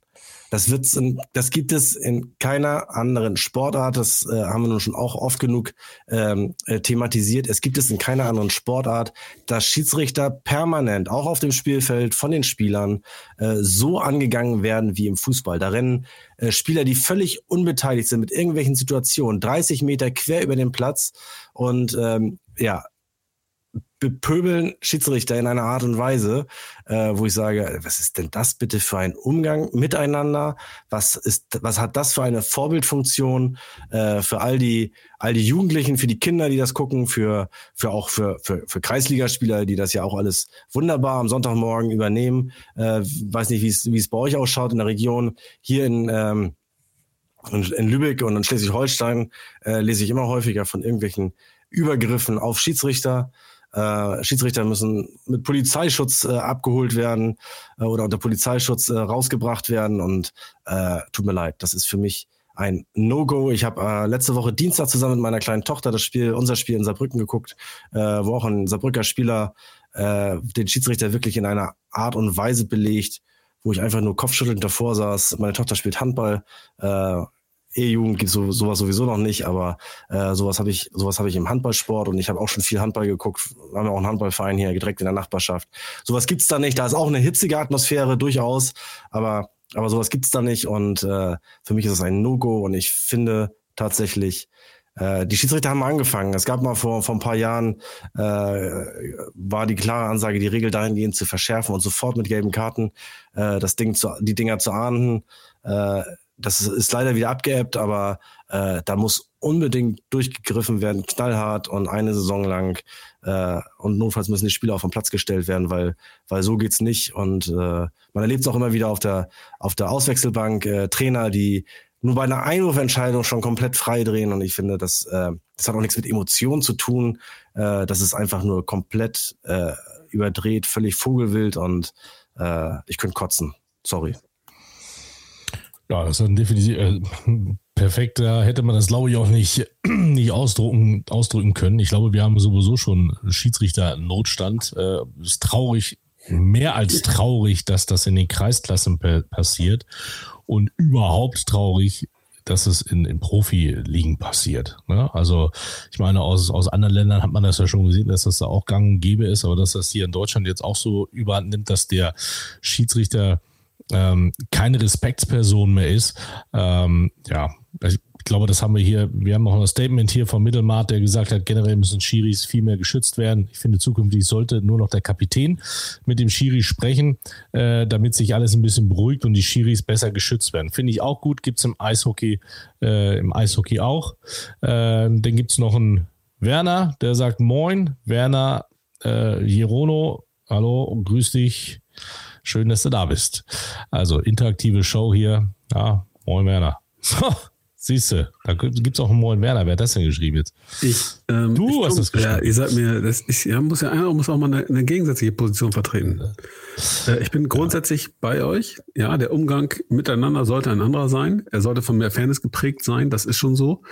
Das wird, das gibt es in keiner anderen Sportart. Das äh, haben wir nun schon auch oft genug ähm, äh, thematisiert. Es gibt es in keiner anderen Sportart, dass Schiedsrichter permanent, auch auf dem Spielfeld von den Spielern, äh, so angegangen werden wie im Fußball. Da rennen äh, Spieler, die völlig unbeteiligt sind mit irgendwelchen Situationen, 30 Meter quer über den Platz und ähm, ja, bepöbeln Schiedsrichter in einer Art und Weise, äh, wo ich sage, was ist denn das bitte für ein Umgang miteinander? Was ist, was hat das für eine Vorbildfunktion äh, für all die, all die Jugendlichen, für die Kinder, die das gucken, für, für auch für, für, für Kreisligaspieler, die das ja auch alles wunderbar am Sonntagmorgen übernehmen. Äh, weiß nicht, wie es, wie es bei euch ausschaut in der Region. Hier in, ähm, in Lübeck und in Schleswig-Holstein äh, lese ich immer häufiger von irgendwelchen Übergriffen auf Schiedsrichter. Äh, Schiedsrichter müssen mit Polizeischutz äh, abgeholt werden äh, oder unter Polizeischutz äh, rausgebracht werden. Und äh, tut mir leid, das ist für mich ein No-Go. Ich habe äh, letzte Woche Dienstag zusammen mit meiner kleinen Tochter das Spiel, unser Spiel in Saarbrücken geguckt, wo auch ein Saarbrücker Spieler den Schiedsrichter wirklich in einer Art und Weise belegt, wo ich einfach nur kopfschüttelnd davor saß. Meine Tochter spielt Handball. Äh, E-Jugend gibt so, sowas sowieso noch nicht, aber äh, sowas habe ich, sowas habe ich im Handballsport und ich habe auch schon viel Handball geguckt. Wir haben ja auch einen Handballverein hier direkt in der Nachbarschaft. Sowas gibt's da nicht. Da ist auch eine hitzige Atmosphäre durchaus, aber aber sowas gibt's da nicht und äh, für mich ist es ein No-Go und ich finde tatsächlich, äh, die Schiedsrichter haben angefangen. Es gab mal vor, vor ein paar Jahren, äh, war die klare Ansage, die Regel dahingehend zu verschärfen und sofort mit gelben Karten äh, das Ding zu, die Dinger zu ahnden. Äh, das ist leider wieder abgeebbt, aber äh, da muss unbedingt durchgegriffen werden, knallhart und eine Saison lang. Äh, und notfalls müssen die Spieler auf den Platz gestellt werden, weil, weil so geht's nicht. Und äh, man erlebt es auch immer wieder auf der, auf der Auswechselbank, äh, Trainer, die nur bei einer Einwurfentscheidung schon komplett frei drehen. Und ich finde, das, äh, das hat auch nichts mit Emotionen zu tun. Äh, das ist einfach nur komplett äh, überdreht, völlig vogelwild und äh, ich könnte kotzen. Sorry.
Ja, das ist definitiv äh, perfekt. Da hätte man das, glaube ich, auch nicht, nicht ausdrucken, ausdrücken können. Ich glaube, wir haben sowieso schon Schiedsrichter-Notstand. Äh, ist traurig, mehr als traurig, dass das in den Kreisklassen passiert und überhaupt traurig, dass es in, in Profiligen passiert. Ne? Also ich meine, aus, aus anderen Ländern hat man das ja schon gesehen, dass das da auch gang und gäbe ist, aber dass das hier in Deutschland jetzt auch so überhand nimmt, dass der Schiedsrichter ähm, keine Respektsperson mehr ist. Ähm, ja, ich glaube, das haben wir hier. Wir haben noch ein Statement hier vom Mittelmarkt, der gesagt hat, generell müssen Schiris viel mehr geschützt werden. Ich finde, zukünftig sollte nur noch der Kapitän mit dem Schiri sprechen, äh, damit sich alles ein bisschen beruhigt und die Schiris besser geschützt werden. Finde ich auch gut. Gibt es im Eishockey, äh, im Eishockey auch. Äh, dann gibt es noch einen Werner, der sagt Moin. Werner äh, Girono, hallo, grüß dich. Schön, dass du da bist. Also interaktive Show hier. Ja, moin Werner. Siehst du, da gibt es auch einen Moin Werner. Wer hat das denn geschrieben jetzt?
Ich. Ähm, du ich hast das geschrieben. Ja, ihr sagt mir, das ist, ja, muss ja einer muss auch mal eine, eine gegensätzliche Position vertreten. Äh, ich bin grundsätzlich ja. bei euch. Ja, der Umgang miteinander sollte ein anderer sein. Er sollte von mehr Fairness geprägt sein. Das ist schon so.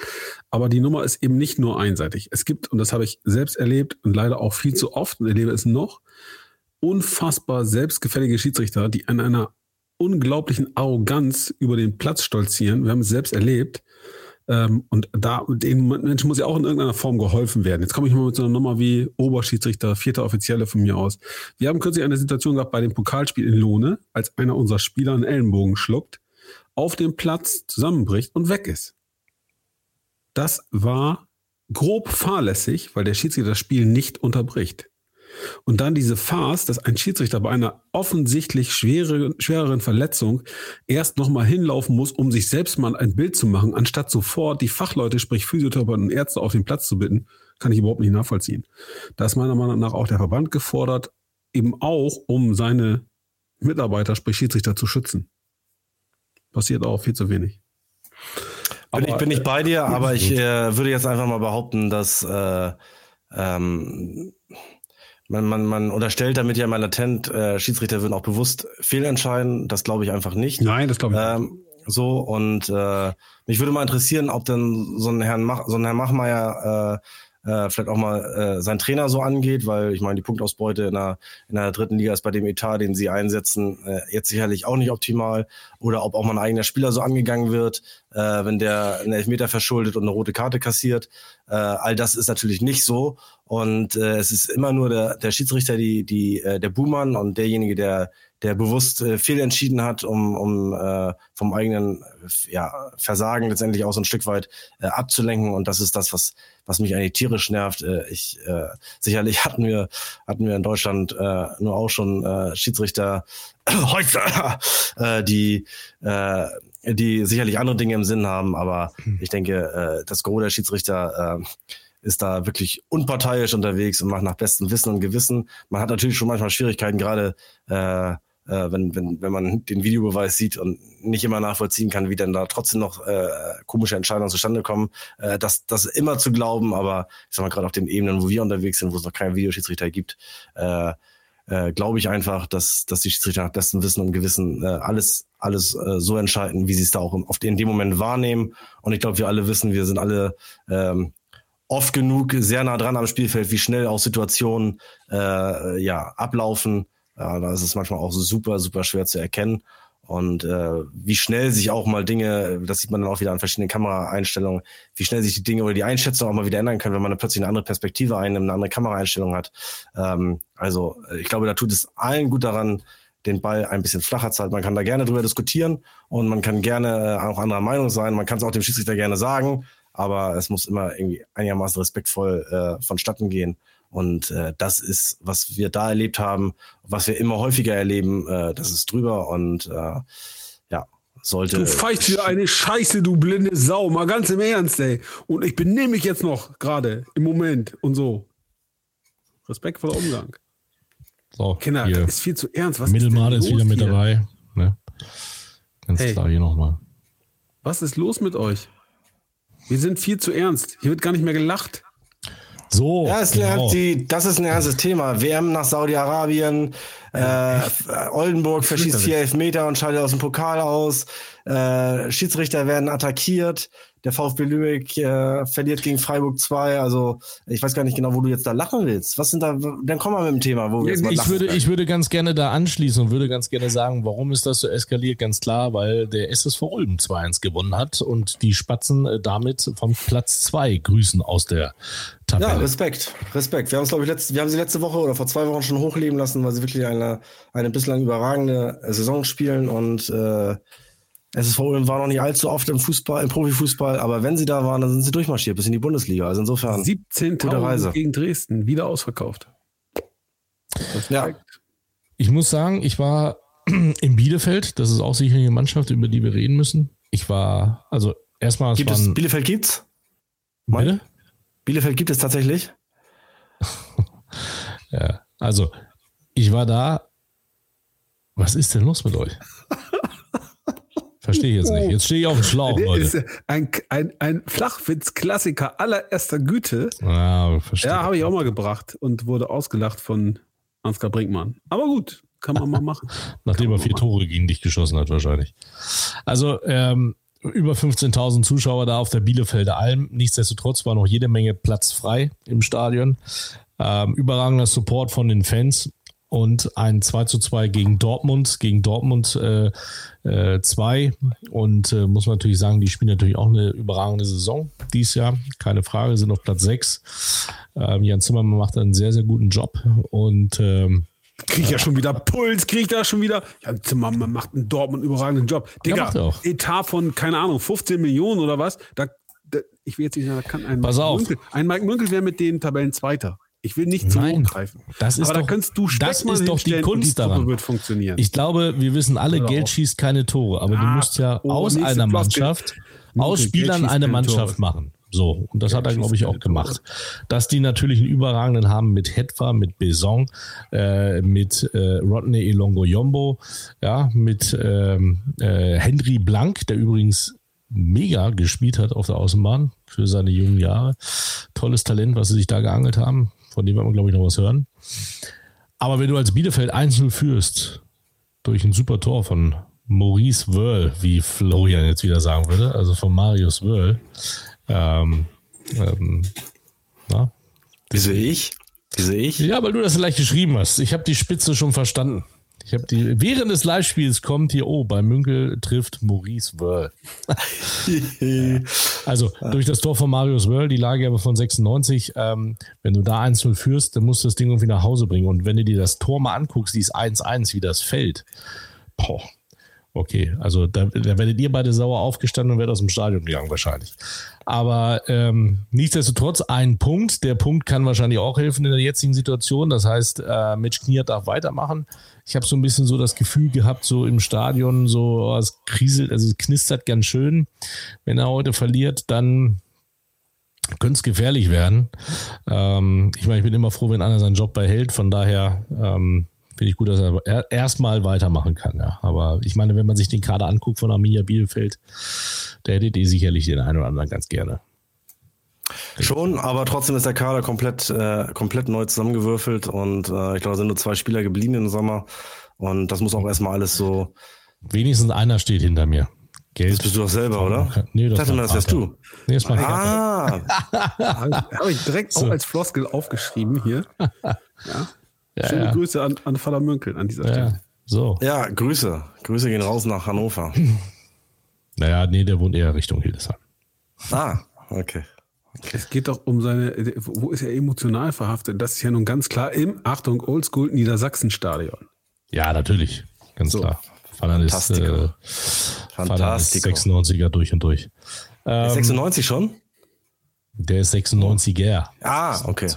Aber die Nummer ist eben nicht nur einseitig. Es gibt, und das habe ich selbst erlebt und leider auch viel zu oft und erlebe es noch, unfassbar selbstgefällige Schiedsrichter, die an einer unglaublichen Arroganz über den Platz stolzieren. Wir haben es selbst erlebt. Ähm, und da, den Menschen muss ja auch in irgendeiner Form geholfen werden. Jetzt komme ich mal mit so einer Nummer wie Oberschiedsrichter, vierter Offizielle von mir aus. Wir haben kürzlich eine Situation gehabt bei dem Pokalspiel in Lohne, als einer unserer Spieler einen Ellenbogen schluckt, auf dem Platz zusammenbricht und weg ist. Das war grob fahrlässig, weil der Schiedsrichter das Spiel nicht unterbricht. Und dann diese Farce, dass ein Schiedsrichter bei einer offensichtlich schwere, schwereren Verletzung erst nochmal hinlaufen muss, um sich selbst mal ein Bild zu machen, anstatt sofort die Fachleute, sprich Physiotherapeuten und Ärzte auf den Platz zu bitten, kann ich überhaupt nicht nachvollziehen. Da ist meiner Meinung nach auch der Verband gefordert, eben auch, um seine Mitarbeiter, sprich Schiedsrichter, zu schützen. Passiert auch viel zu wenig.
Aber, ich bin nicht bei dir, aber ich äh, würde jetzt einfach mal behaupten, dass äh, ähm, man, man, man unterstellt damit ja mal latent, äh, Schiedsrichter würden auch bewusst fehlentscheiden. Das glaube ich einfach nicht.
Nein, das glaube ich ähm,
nicht. So, und äh, mich würde mal interessieren, ob denn so ein Herrn Mach, so ein Herr Machmeier äh, äh, vielleicht auch mal äh, sein Trainer so angeht, weil ich meine, die Punktausbeute in der, in der dritten Liga ist bei dem Etat, den sie einsetzen, äh, jetzt sicherlich auch nicht optimal. Oder ob auch mal ein eigener Spieler so angegangen wird, äh, wenn der einen Elfmeter verschuldet und eine rote Karte kassiert. Äh, all das ist natürlich nicht so. Und äh, es ist immer nur der, der Schiedsrichter, die, die, äh, der Buhmann und derjenige, der, der bewusst äh, fehlentschieden hat, um, um äh, vom eigenen ja, Versagen letztendlich auch so ein Stück weit äh, abzulenken. Und das ist das, was, was mich eigentlich tierisch nervt. Äh, ich äh, sicherlich hatten wir hatten wir in Deutschland äh, nur auch schon äh, Schiedsrichter heute, äh, die äh, die sicherlich andere Dinge im Sinn haben, aber hm. ich denke, äh, das Gros der Schiedsrichter äh, ist da wirklich unparteiisch unterwegs und macht nach bestem Wissen und Gewissen. Man hat natürlich schon manchmal Schwierigkeiten, gerade äh, äh, wenn, wenn, wenn man den Videobeweis sieht und nicht immer nachvollziehen kann, wie denn da trotzdem noch äh, komische Entscheidungen zustande kommen, äh, das, das immer zu glauben, aber ich sag mal, gerade auf den Ebenen, wo wir unterwegs sind, wo es noch keinen Videoschiedsrichter gibt, äh, äh, glaube ich einfach, dass, dass die Schiedsrichter nach bestem Wissen und Gewissen äh, alles, alles äh, so entscheiden, wie sie es da auch den, in dem Moment wahrnehmen. Und ich glaube, wir alle wissen, wir sind alle ähm, oft genug sehr nah dran am Spielfeld, wie schnell auch Situationen äh, ja, ablaufen ja, da ist es manchmal auch super, super schwer zu erkennen. Und äh, wie schnell sich auch mal Dinge, das sieht man dann auch wieder an verschiedenen Kameraeinstellungen, wie schnell sich die Dinge oder die Einschätzung auch mal wieder ändern können, wenn man plötzlich eine andere Perspektive einnimmt, eine andere Kameraeinstellung hat. Ähm, also ich glaube, da tut es allen gut daran, den Ball ein bisschen flacher zu halten. Man kann da gerne drüber diskutieren und man kann gerne äh, auch anderer Meinung sein. Man kann es auch dem Schiedsrichter gerne sagen, aber es muss immer irgendwie einigermaßen respektvoll äh, vonstatten gehen. Und äh, das ist, was wir da erlebt haben, was wir immer häufiger erleben, äh, das ist drüber und äh, ja, sollte.
Du pfeifst wieder eine Scheiße, du blinde Sau, mal ganz im Ernst, ey. Und ich benehme mich jetzt noch gerade im Moment und so. Respektvoller Umgang.
So,
Kinder, das ist viel zu ernst.
Was Mittelmade ist, ist wieder mit hier? dabei. Ne? Ganz hey. klar hier nochmal.
Was ist los mit euch? Wir sind viel zu ernst. Hier wird gar nicht mehr gelacht.
So. Ja, ist genau. die, das ist ein ernstes Thema. WM nach Saudi-Arabien, äh, Oldenburg verschießt vier Elfmeter und schaltet aus dem Pokal aus. Äh, Schiedsrichter werden attackiert der VfB Lübeck äh, verliert gegen Freiburg 2. Also ich weiß gar nicht genau, wo du jetzt da lachen willst. Was sind da, dann komm mal mit dem Thema, wo wir jetzt mal
ich würde, ich würde ganz gerne da anschließen und würde ganz gerne sagen, warum ist das so eskaliert? Ganz klar, weil der SSV Ulm 2-1 gewonnen hat und die Spatzen äh, damit vom Platz 2 grüßen aus der Tabelle.
Ja, Respekt, Respekt. Wir haben, glaube ich, letzte, wir haben sie letzte Woche oder vor zwei Wochen schon hochleben lassen, weil sie wirklich eine, eine bislang überragende Saison spielen und äh, SSV Ulm war noch nicht allzu oft im Fußball, im Profifußball, aber wenn sie da waren, dann sind sie durchmarschiert bis in die Bundesliga. Also insofern
17.000 gegen Dresden, wieder ausverkauft.
Ja. Ich muss sagen, ich war in Bielefeld. Das ist auch sicher eine Mannschaft, über die wir reden müssen. Ich war, also erstmal.
Gibt es, Bielefeld gibt's?
Bitte?
Bielefeld gibt es tatsächlich.
ja, also ich war da. Was ist denn los mit euch? Verstehe ich jetzt nicht. Jetzt stehe ich auf dem Schlauch, Leute.
ist ein, ein, ein Flachwitz-Klassiker allererster Güte.
Ja, verstehe.
Ja, habe ich auch mal gebracht und wurde ausgelacht von Ansgar Brinkmann. Aber gut, kann man mal machen.
Nachdem er vier Tore gegen dich geschossen hat, wahrscheinlich. Also, ähm, über 15.000 Zuschauer da auf der Bielefelder Alm. Nichtsdestotrotz war noch jede Menge Platz frei im Stadion. Ähm, überragender Support von den Fans und ein 2 zu 2 gegen Dortmund, gegen Dortmund 2. Äh, äh, und äh, muss man natürlich sagen, die spielen natürlich auch eine überragende Saison dieses Jahr. Keine Frage, sind auf Platz 6. Ähm, Jan Zimmermann macht einen sehr, sehr guten Job und ähm,
Krieg ich ja schon wieder Puls, krieg ich da schon wieder. Ja, Zimmermann macht einen Dortmund überragenden Job. Digga,
macht auch.
Etat von, keine Ahnung, 15 Millionen oder was. Da, da, ich will jetzt nicht sagen, da kann ein
Pass
Mike
auf.
Münkel, ein Mike Münkel wäre mit den Tabellen Zweiter. Ich will nicht zu
Nein,
hoch greifen.
das ist
Aber
doch-
da kannst du
das
Speckmann
ist doch die Kunst
Truppe
daran.
wird funktionieren.
Ich glaube, wir wissen alle,
Hör
Geld schießt keine Tore, aber du
Ah,
musst ja
oh,
aus einer. Mannschaft,
Geld
aus Spielern eine Mannschaft
Tore.
machen. So, und das hat er, glaube ich, auch
Tore.
gemacht. Dass die natürlich einen überragenden haben mit Hetwa, mit Besong, äh, mit äh, Rodney Elongo Yombo, ja, mit ähm, äh, Henry Blank, der übrigens mega gespielt hat auf der Außenbahn für seine jungen Jahre. Tolles Talent, was sie sich da geangelt haben. Von dem werden wir, glaube ich, noch was hören. Aber wenn du als Bielefeld 1-0 führst, durch ein super Tor von Maurice Wörl, wie Florian jetzt wieder sagen würde, also von Marius Wörl, ähm, ähm, na?
Wieso ich? Wieso ich?
Ja, weil du das gleich geschrieben hast. Ich habe die Spitze schon verstanden. Ich habe die, während des Live-Spiels kommt hier, oh, bei Münkel trifft Maurice Wörl. Also durch das Tor von Marius Wörl, die Lage aber von 96, ähm, wenn du da 1-0 führst, dann musst du das Ding irgendwie nach Hause bringen. Und wenn du dir das Tor mal anguckst, die ist 1-1, wie das fällt. Boah. Okay, also da, da werdet ihr beide sauer aufgestanden und werdet aus dem Stadion gegangen wahrscheinlich. Aber ähm, nichtsdestotrotz ein Punkt. Der Punkt kann wahrscheinlich auch helfen in der jetzigen Situation. Das heißt, äh, Mitch Kniert darf weitermachen. Ich habe so ein bisschen so das Gefühl gehabt, so im Stadion, so oh, es kriselt, also es knistert ganz schön. Wenn er heute verliert, dann könnte es gefährlich werden. Ähm, ich meine, ich bin immer froh, wenn einer seinen Job behält. Von daher ähm, finde ich gut, dass er er- erstmal weitermachen kann. Ja. Aber ich meine, wenn man sich den Kader anguckt von Arminia Bielefeld, der hättet ihr sicherlich den einen oder anderen ganz gerne.
Schon, aber trotzdem ist der Kader komplett, äh, komplett neu zusammengewürfelt und äh, ich glaube, da sind nur zwei Spieler geblieben im Sommer. Und das muss auch erstmal alles so.
Wenigstens einer steht hinter mir. Geld.
Das bist du doch selber, oder?
Nee,
Ich
das
dachte
war
mal, das wärst du.
Nee, das war.
Ah,
Habe ich direkt auch als Floskel aufgeschrieben hier.
Ja,
Schöne
ja.
Grüße an, an Vater Münkel an dieser
ja.
Stelle.
So.
ja, Grüße. Grüße gehen raus nach Hannover.
Naja, nee, der wohnt eher Richtung Hildesheim.
Ah, okay.
Es geht doch um seine, wo ist er emotional verhaftet? Das ist ja nun ganz klar im, Achtung, Oldschool Niedersachsen-Stadion.
Ja, natürlich. Ganz klar. Vater ist, äh,
Fantastico.
Vater ist
Fantastico.
96er durch und durch. Ähm,
96 schon?
Der ist 96er.
Ah, okay.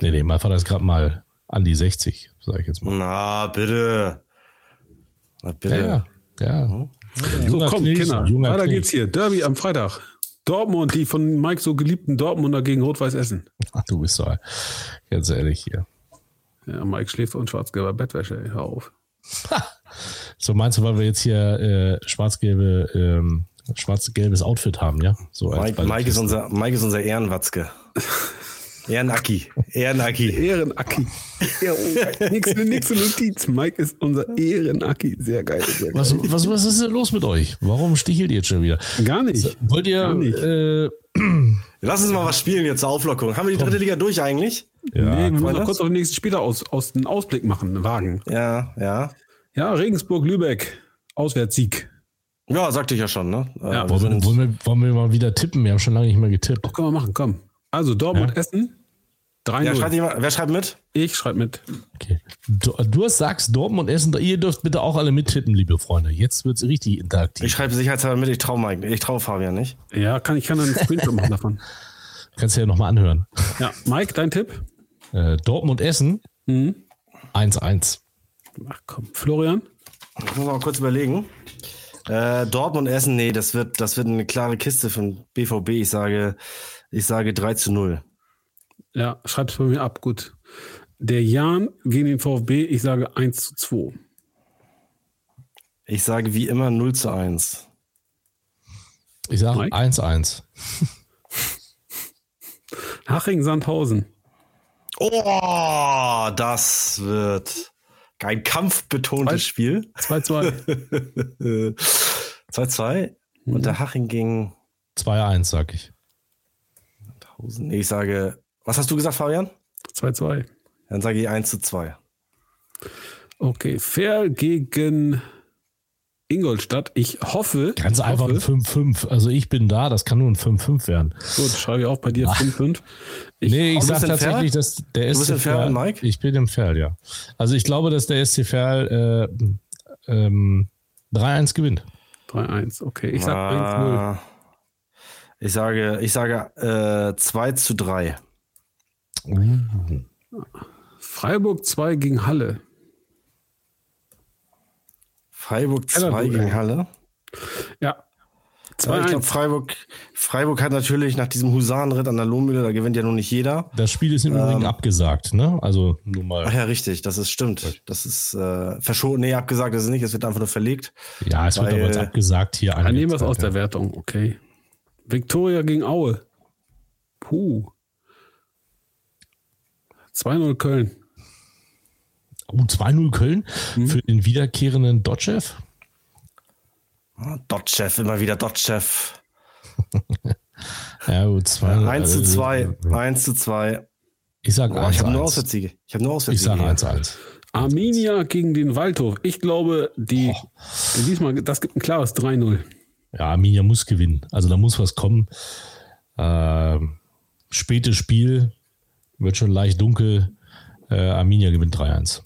Nee, nee, mein Vater ist gerade mal an die 60, sag ich jetzt mal.
Na, bitte. Na, bitte.
Ja, ja. ja.
So, komm, Kinder,
junger
weiter geht's hier. Derby am Freitag. Dortmund, die von Mike so geliebten Dortmunder gegen Rot-Weiß Essen.
Ach, du bist so ganz ehrlich hier.
Ja, Mike schläft und schwarz-gelber Bettwäsche. Ey, Hör auf.
So meinst du, weil wir jetzt hier äh, schwarz-gelbe, ähm, schwarz-gelbes Outfit haben, ja? So
Mike, Mike, ist unser, Mike ist unser Ehrenwatzke. Ehrenacki. Ehrenacki.
Ehrenacki. Oh, nächste, nächste Notiz. Mike ist unser Ehrenacki. Sehr geil. Sehr geil.
was, was, was ist denn los mit euch? Warum stichelt ihr jetzt schon wieder?
Gar nicht.
Wollt ihr,
Gar nicht.
äh,
Lass uns mal was spielen jetzt zur Auflockung. Haben wir die dritte Liga durch eigentlich?
ja,
nee, wir wollen noch kurz auf den nächsten Spieler aus, aus den Ausblick machen, wagen.
Ja, ja.
Ja, Regensburg-Lübeck. Auswärtssieg.
Ja, sagte ich ja schon, ne? Äh,
Ja,
wir
wollen, wir, wollen, wir, wollen wir mal wieder tippen? Wir haben schon lange nicht mehr getippt.
Doch, können wir machen, komm. Also Dortmund-Essen. 3-0.
ja, schreibt jemand, wer schreibt mit?
ich schreibe mit.
Okay. Du, du sagst Dortmund Essen, ihr dürft bitte auch alle mittippen, liebe Freunde. Jetzt wird es richtig interaktiv.
Ich schreibe sicherheitshalber mit, ich traue Mike, ich traue Fabian nicht.
Ja, kann ich kann einen Screenshot machen davon.
Kannst du ja nochmal anhören.
Ja, Mike, dein Tipp?
Äh, Dortmund Essen
Mhm.
1-1.
Ach komm, Florian?
Ich muss mal kurz überlegen. Äh, Dortmund Essen, nee, das wird, das wird eine klare Kiste von BVB. Ich sage, ich sage 3 zu 0.
Ja, schreib's bei mir ab, gut. Der Jan gegen den VfB, ich sage 1 zu 2.
Ich sage wie immer 0 zu 1.
Ich sage 1-1.
Haching-Sandhausen.
Oh, das wird ein kampfbetontes Spiel.
2-2.
2-2. Mhm. Und der Haching ging
2-1, sag ich.
Nee, ich sage, was hast du gesagt, Fabian?
2-2.
Dann sage ich 1 zu 2.
Okay, fair gegen Ingolstadt. Ich hoffe.
Ganz einfach ein 5-5. Also ich bin da, das kann nur ein 5-5 werden.
Gut, schreibe ich auch bei dir 5-5.
Nee, ich sage tatsächlich, dass der SC
Verl, Mike?
Ich bin im Ferl, ja. Also ich glaube, dass der SC Verl äh, ähm, 3-1 gewinnt.
3-1, okay. Ich sage ah, 1-0.
Ich sage, ich sage äh, 2 zu 3.
Uh. Freiburg 2 gegen Halle.
Freiburg 2 gegen Halle?
Ja.
ja ich glaube, Freiburg, Freiburg hat natürlich nach diesem Husarenritt an der Lohmühle, da gewinnt ja nun nicht jeder.
Das Spiel ist im ähm, Übrigen abgesagt, ne? Also nur mal.
Ach ja, richtig, das ist stimmt. Das ist äh, verschoben. Nee, abgesagt ist es nicht, es wird einfach nur verlegt.
Ja, es weil, wird aber jetzt abgesagt hier.
Dann nehmen wir es aus der Wertung, okay. Viktoria gegen Aue. Puh. 2-0 Köln.
Oh, 2-0 Köln hm. für den wiederkehrenden Dotchev.
Oh, Dotchev, immer wieder Dotchev.
ja, gut, 2
1 zu 2. 1 zu 2.
Ich sage
oh, Ich habe nur Auswärtssiege. Ich habe nur Auswärtssiege.
Ich sage 1-1.
Arminia gegen den Waldhof. Ich glaube, die, oh. diesmal, das gibt ein klares 3-0.
Ja, Arminia muss gewinnen. Also da muss was kommen. Äh, spätes Spiel, wird schon leicht dunkel. Äh, Arminia gewinnt 3-1.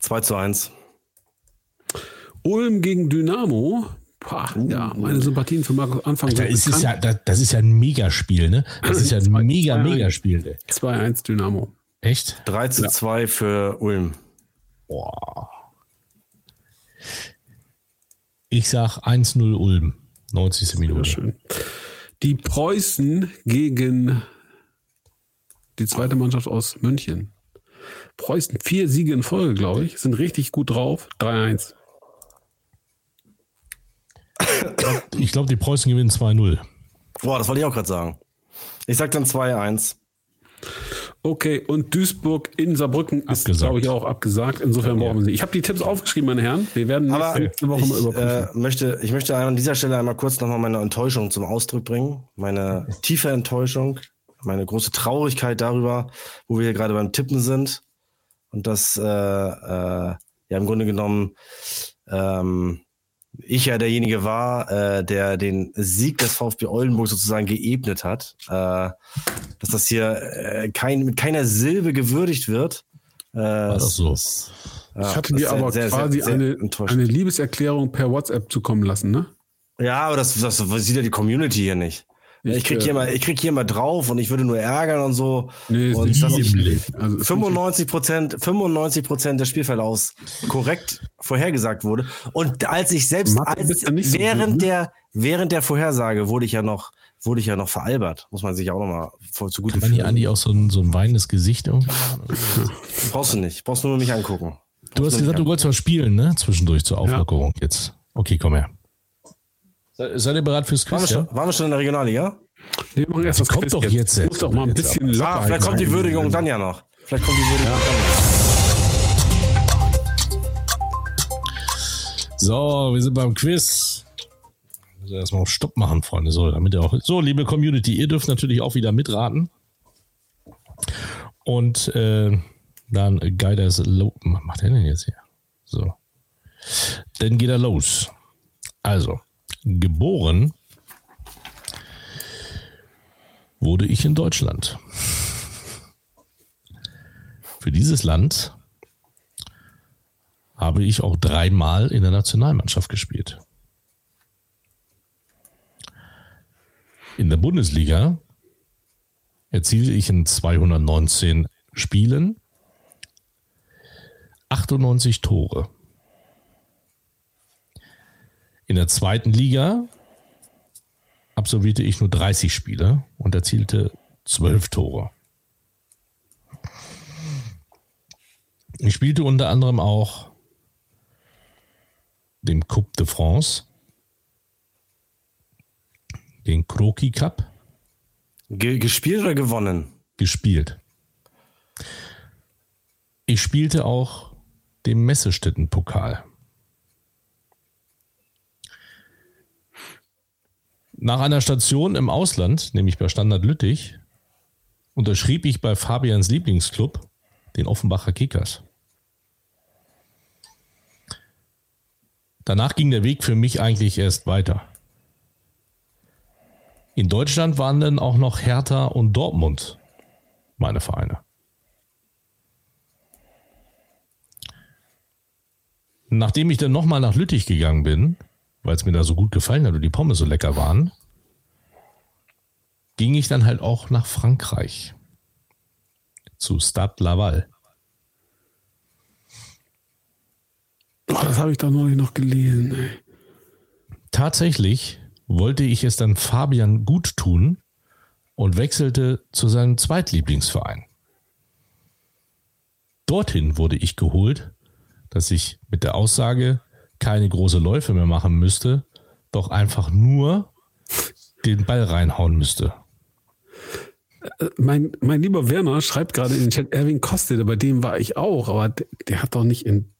2 zu 1.
Ulm gegen Dynamo. Pah, uh. Ja, meine Sympathien für Markus Anfang
da ist es ja, das, das, ist ja ein Megaspiel, ne? Das ist ja ein 2, mega, 2, Megaspiel.
2-1 Dynamo.
Echt?
3 zu ja. 2 für Ulm.
Boah. Ich sag 1-0 Ulm. 90. Minute.
Schön. Die Preußen gegen die zweite Mannschaft aus München. Preußen, vier Siege in Folge, glaube ich, sind richtig gut drauf. 3-1.
Ich glaube, die Preußen gewinnen 2-0.
Boah, das wollte ich auch gerade sagen. Ich sage dann 2-1.
Okay, und Duisburg in Saarbrücken ist, glaube ich, auch abgesagt. Insofern brauchen wir sie. Ich habe die Tipps aufgeschrieben, meine Herren. Wir werden
nächste Woche ich, mal überprüfen. Äh, möchte, ich möchte an dieser Stelle einmal kurz nochmal meine Enttäuschung zum Ausdruck bringen. Meine tiefe Enttäuschung, meine große Traurigkeit darüber, wo wir hier gerade beim Tippen sind. Und das äh, äh, ja im Grunde genommen ähm, ich ja derjenige war, äh, der den Sieg des VfB Oldenburg sozusagen geebnet hat, äh, dass das hier äh, kein, mit keiner Silbe gewürdigt wird.
Äh, Ach so.
Ist, ja, ich hatte dir aber sehr, quasi sehr, sehr eine, eine Liebeserklärung per WhatsApp zukommen lassen, ne?
Ja, aber das, das sieht ja die Community hier nicht. Ich, krieg hier mal, ich krieg hier mal drauf und ich würde nur ärgern und so. Nee, und das ist also 95 Prozent, 95 Prozent des Spielverlaufs korrekt vorhergesagt wurde. Und als ich selbst, als, während so der, während der Vorhersage wurde ich ja noch, wurde ich ja noch veralbert. Muss man sich auch nochmal zu gut
Kann man hier Andi auch so ein, so ein weinendes Gesicht irgendwie
Brauchst du nicht. Brauchst nur mich angucken.
Brauchst du hast gesagt, du wolltest was spielen, ne? Zwischendurch zur Auflockerung ja. jetzt. Okay, komm her. Seid ihr bereit fürs Quiz?
Waren wir schon, ja? waren wir schon in der Regionalliga?
Nee, wir erst das,
kommt doch jetzt.
jetzt. Muss doch mal ein bisschen
locker. Ah, vielleicht kommt die Würdigung dann ja noch. Vielleicht kommt die Würdigung ja. dann
noch. So, wir sind beim Quiz. Also erstmal auf Stopp machen, Freunde. So, damit ihr auch. So, liebe Community, ihr dürft natürlich auch wieder mitraten. Und äh, dann Guiders Low. Was macht er denn jetzt hier? So. Dann geht er los. Also, geboren wurde ich in Deutschland. Für dieses Land habe ich auch dreimal in der Nationalmannschaft gespielt. In der Bundesliga erzielte ich in 219 Spielen 98 Tore. In der zweiten Liga absolvierte ich nur 30 Spiele und erzielte 12 Tore. Ich spielte unter anderem auch dem Coupe de France, den Kroki Cup.
Ge gespielt oder gewonnen?
Gespielt. Ich spielte auch den Messestätten-Pokal. Nach einer Station im Ausland, nämlich bei Standard Lüttich, unterschrieb ich bei Fabians Lieblingsclub, den Offenbacher Kickers. Danach ging der Weg für mich eigentlich erst weiter. In Deutschland waren dann auch noch Hertha und Dortmund meine Vereine. Nachdem ich dann nochmal nach Lüttich gegangen bin, weil es mir da so gut gefallen hat und die Pommes so lecker waren, ging ich dann halt auch nach Frankreich. Zu Stade Laval.
Oh, das habe ich doch neulich noch gelesen. Ey.
Tatsächlich wollte ich es dann Fabian gut tun und wechselte zu seinem Zweitlieblingsverein. Dorthin wurde ich geholt, dass ich mit der Aussage keine große Läufe mehr machen müsste, doch einfach nur den Ball reinhauen müsste.
Mein, mein lieber Werner schreibt gerade in den Chat, Erwin Kostet, bei dem war ich auch, aber der, der hat doch nicht in,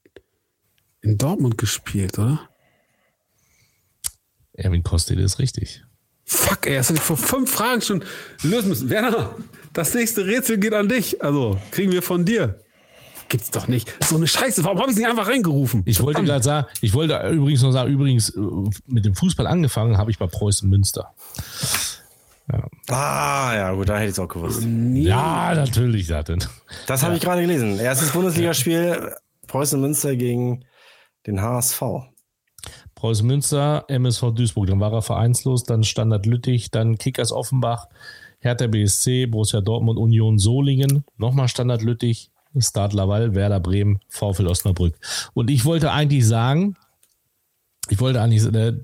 in Dortmund gespielt, oder?
Erwin Kostet ist richtig.
Fuck, ey, das hätte ich vor fünf Fragen schon lösen müssen. Werner, das nächste Rätsel geht an dich. Also, kriegen wir von dir. Gibt's doch nicht. So eine Scheiße. Warum habe ich nicht einfach reingerufen?
Ich wollte gerade sagen, ich wollte übrigens noch sagen, übrigens, äh, mit dem Fußball angefangen habe ich bei Preußen Münster.
Ja. Ah, ja, gut, da hätte ich es auch gewusst.
Ja, natürlich,
Satin. Das habe ja. ich gerade gelesen. Erstes Bundesligaspiel, Preußen Münster gegen den HSV.
Preußen Münster, MSV Duisburg, dann war er vereinslos, dann Standard Lüttich, dann Kickers Offenbach, Hertha BSC, Borussia Dortmund, Union Solingen, nochmal Standard Lüttich, Start Laval, Werder Bremen, VfL Osnabrück. Und ich wollte eigentlich sagen, ich wollte eigentlich, äh,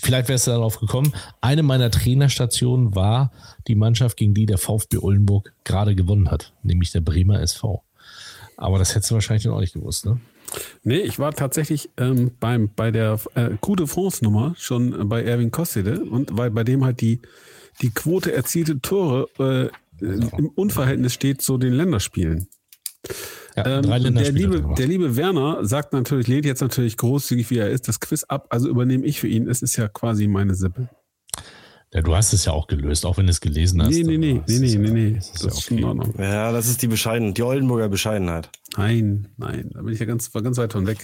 vielleicht wärst du darauf gekommen, eine meiner Trainerstationen war die Mannschaft, gegen die der VfB Oldenburg gerade gewonnen hat, nämlich der Bremer SV. Aber das hättest du wahrscheinlich noch nicht gewusst, ne?
Nee, ich war tatsächlich ähm, beim, bei der äh, Coup de France-Nummer schon bei Erwin Kostede und weil bei dem halt die, die Quote erzielte Tore äh, genau. im Unverhältnis steht zu den Länderspielen. Ja, ähm, der, liebe, der liebe Werner sagt natürlich, lehnt jetzt natürlich großzügig, wie er ist, das Quiz ab. Also übernehme ich für ihn. Es ist ja quasi meine Sippe.
Ja, du hast es ja auch gelöst, auch wenn du es gelesen hast.
Nee, nee, nee, nee, nee, nee, nee. Das,
das ist, okay. in Ordnung. Ja, das ist die Bescheidenheit, die Oldenburger Bescheidenheit.
Nein, nein, da bin ich ja ganz, ganz weit von weg.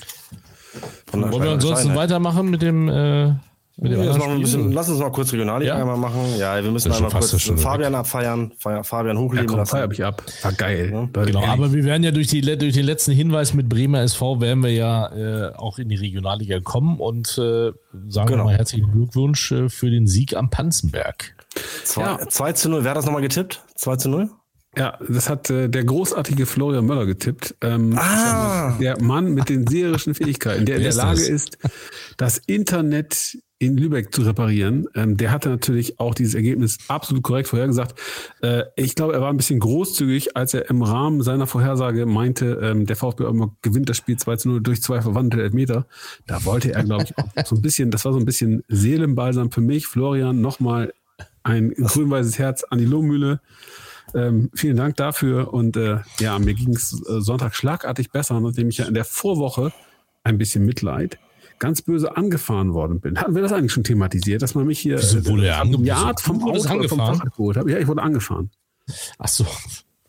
Von Wollen wir ansonsten weitermachen mit dem äh,
bisschen, lass uns mal kurz Regionalliga ja? einmal machen. Ja, wir müssen einmal kurz Fabian weg. abfeiern, Fabian hochleben ja,
lassen. Feier ich ab. War geil.
Ja. Genau, aber wir werden ja durch, die, durch den letzten Hinweis mit Bremer SV werden wir ja äh, auch in die Regionalliga kommen und äh, sagen genau. mal herzlichen Glückwunsch äh, für den Sieg am Panzenberg.
2 ja. zu 0, wer hat das nochmal getippt? 2 zu 0?
Ja, das hat äh, der großartige Florian Möller getippt. Ähm, ah. Der Mann mit den seherischen Fähigkeiten, der in der Lage ist, das Internet in Lübeck zu reparieren. Ähm, der hatte natürlich auch dieses Ergebnis absolut korrekt vorhergesagt. Äh, ich glaube, er war ein bisschen großzügig, als er im Rahmen seiner Vorhersage meinte, ähm, der VfB immer gewinnt das Spiel 2 zu 0 durch zwei verwandelte Elfmeter. Da wollte er, glaube ich, auch so ein bisschen, das war so ein bisschen Seelenbalsam für mich. Florian, nochmal ein grün-weißes Herz an die Lohmühle. Ähm, vielen Dank dafür. Und äh, ja, mir ging es äh, Sonntag schlagartig besser, nachdem ich ja in der Vorwoche ein bisschen Mitleid ganz böse angefahren worden bin. Hatten wir das eigentlich schon thematisiert, dass man mich hier
Wieso wurde er
äh, Yard vom Auto vom Fahrrad geholt hat? Ja, ich wurde angefahren.
Ach so.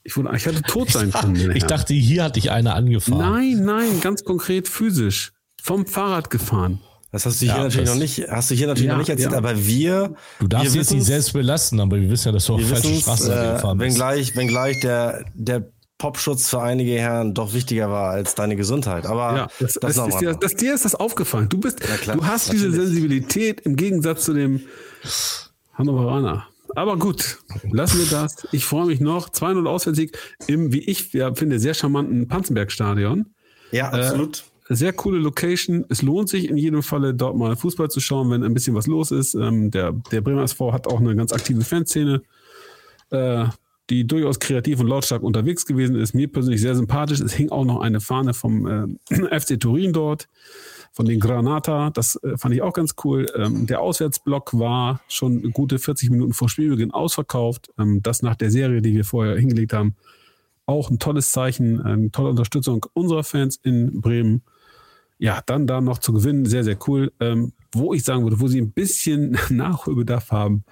Ich, wurde, ich hatte tot sein
können. Ich dachte, hier hatte ich eine angefahren.
Nein, nein, ganz konkret physisch. Vom Fahrrad gefahren.
Das hast du hier ja, natürlich noch nicht, hast du hier natürlich ja, noch nicht erzählt, ja. aber wir.
Du darfst wir jetzt nicht selbst belasten, aber wir wissen ja, dass du auf falsche Straße äh, gefahren
bist. Wenngleich, wenngleich der, der Popschutz für einige Herren doch wichtiger war als deine Gesundheit. Aber ja,
das, das, das ist dir, das, dir ist das aufgefallen. Du bist, klar, du hast natürlich. diese Sensibilität im Gegensatz zu dem Hannoveraner. Aber gut, lassen wir das. Ich freue mich noch. 2-0 Auswärtssieg im, wie ich ja, finde, sehr charmanten Panzenberg-Stadion.
Ja, absolut.
Äh, sehr coole Location. Es lohnt sich in jedem Falle, dort mal Fußball zu schauen, wenn ein bisschen was los ist. Ähm, der, der Bremer SV hat auch eine ganz aktive Fanszene. Äh, die durchaus kreativ und lautstark unterwegs gewesen ist. Mir persönlich sehr sympathisch. Es hing auch noch eine Fahne vom äh, FC Turin dort. von den Granata. Das äh, fand ich auch ganz cool. Ähm, der Auswärtsblock war schon gute 40 Minuten vor Spielbeginn ausverkauft. Ähm, das nach der Serie, die wir vorher hingelegt haben. Auch ein tolles Zeichen, eine tolle Unterstützung unserer Fans in Bremen. Ja, dann da noch zu gewinnen, sehr, sehr cool. Ähm, wo ich sagen würde, wo sie ein bisschen Nachholbedarf haben,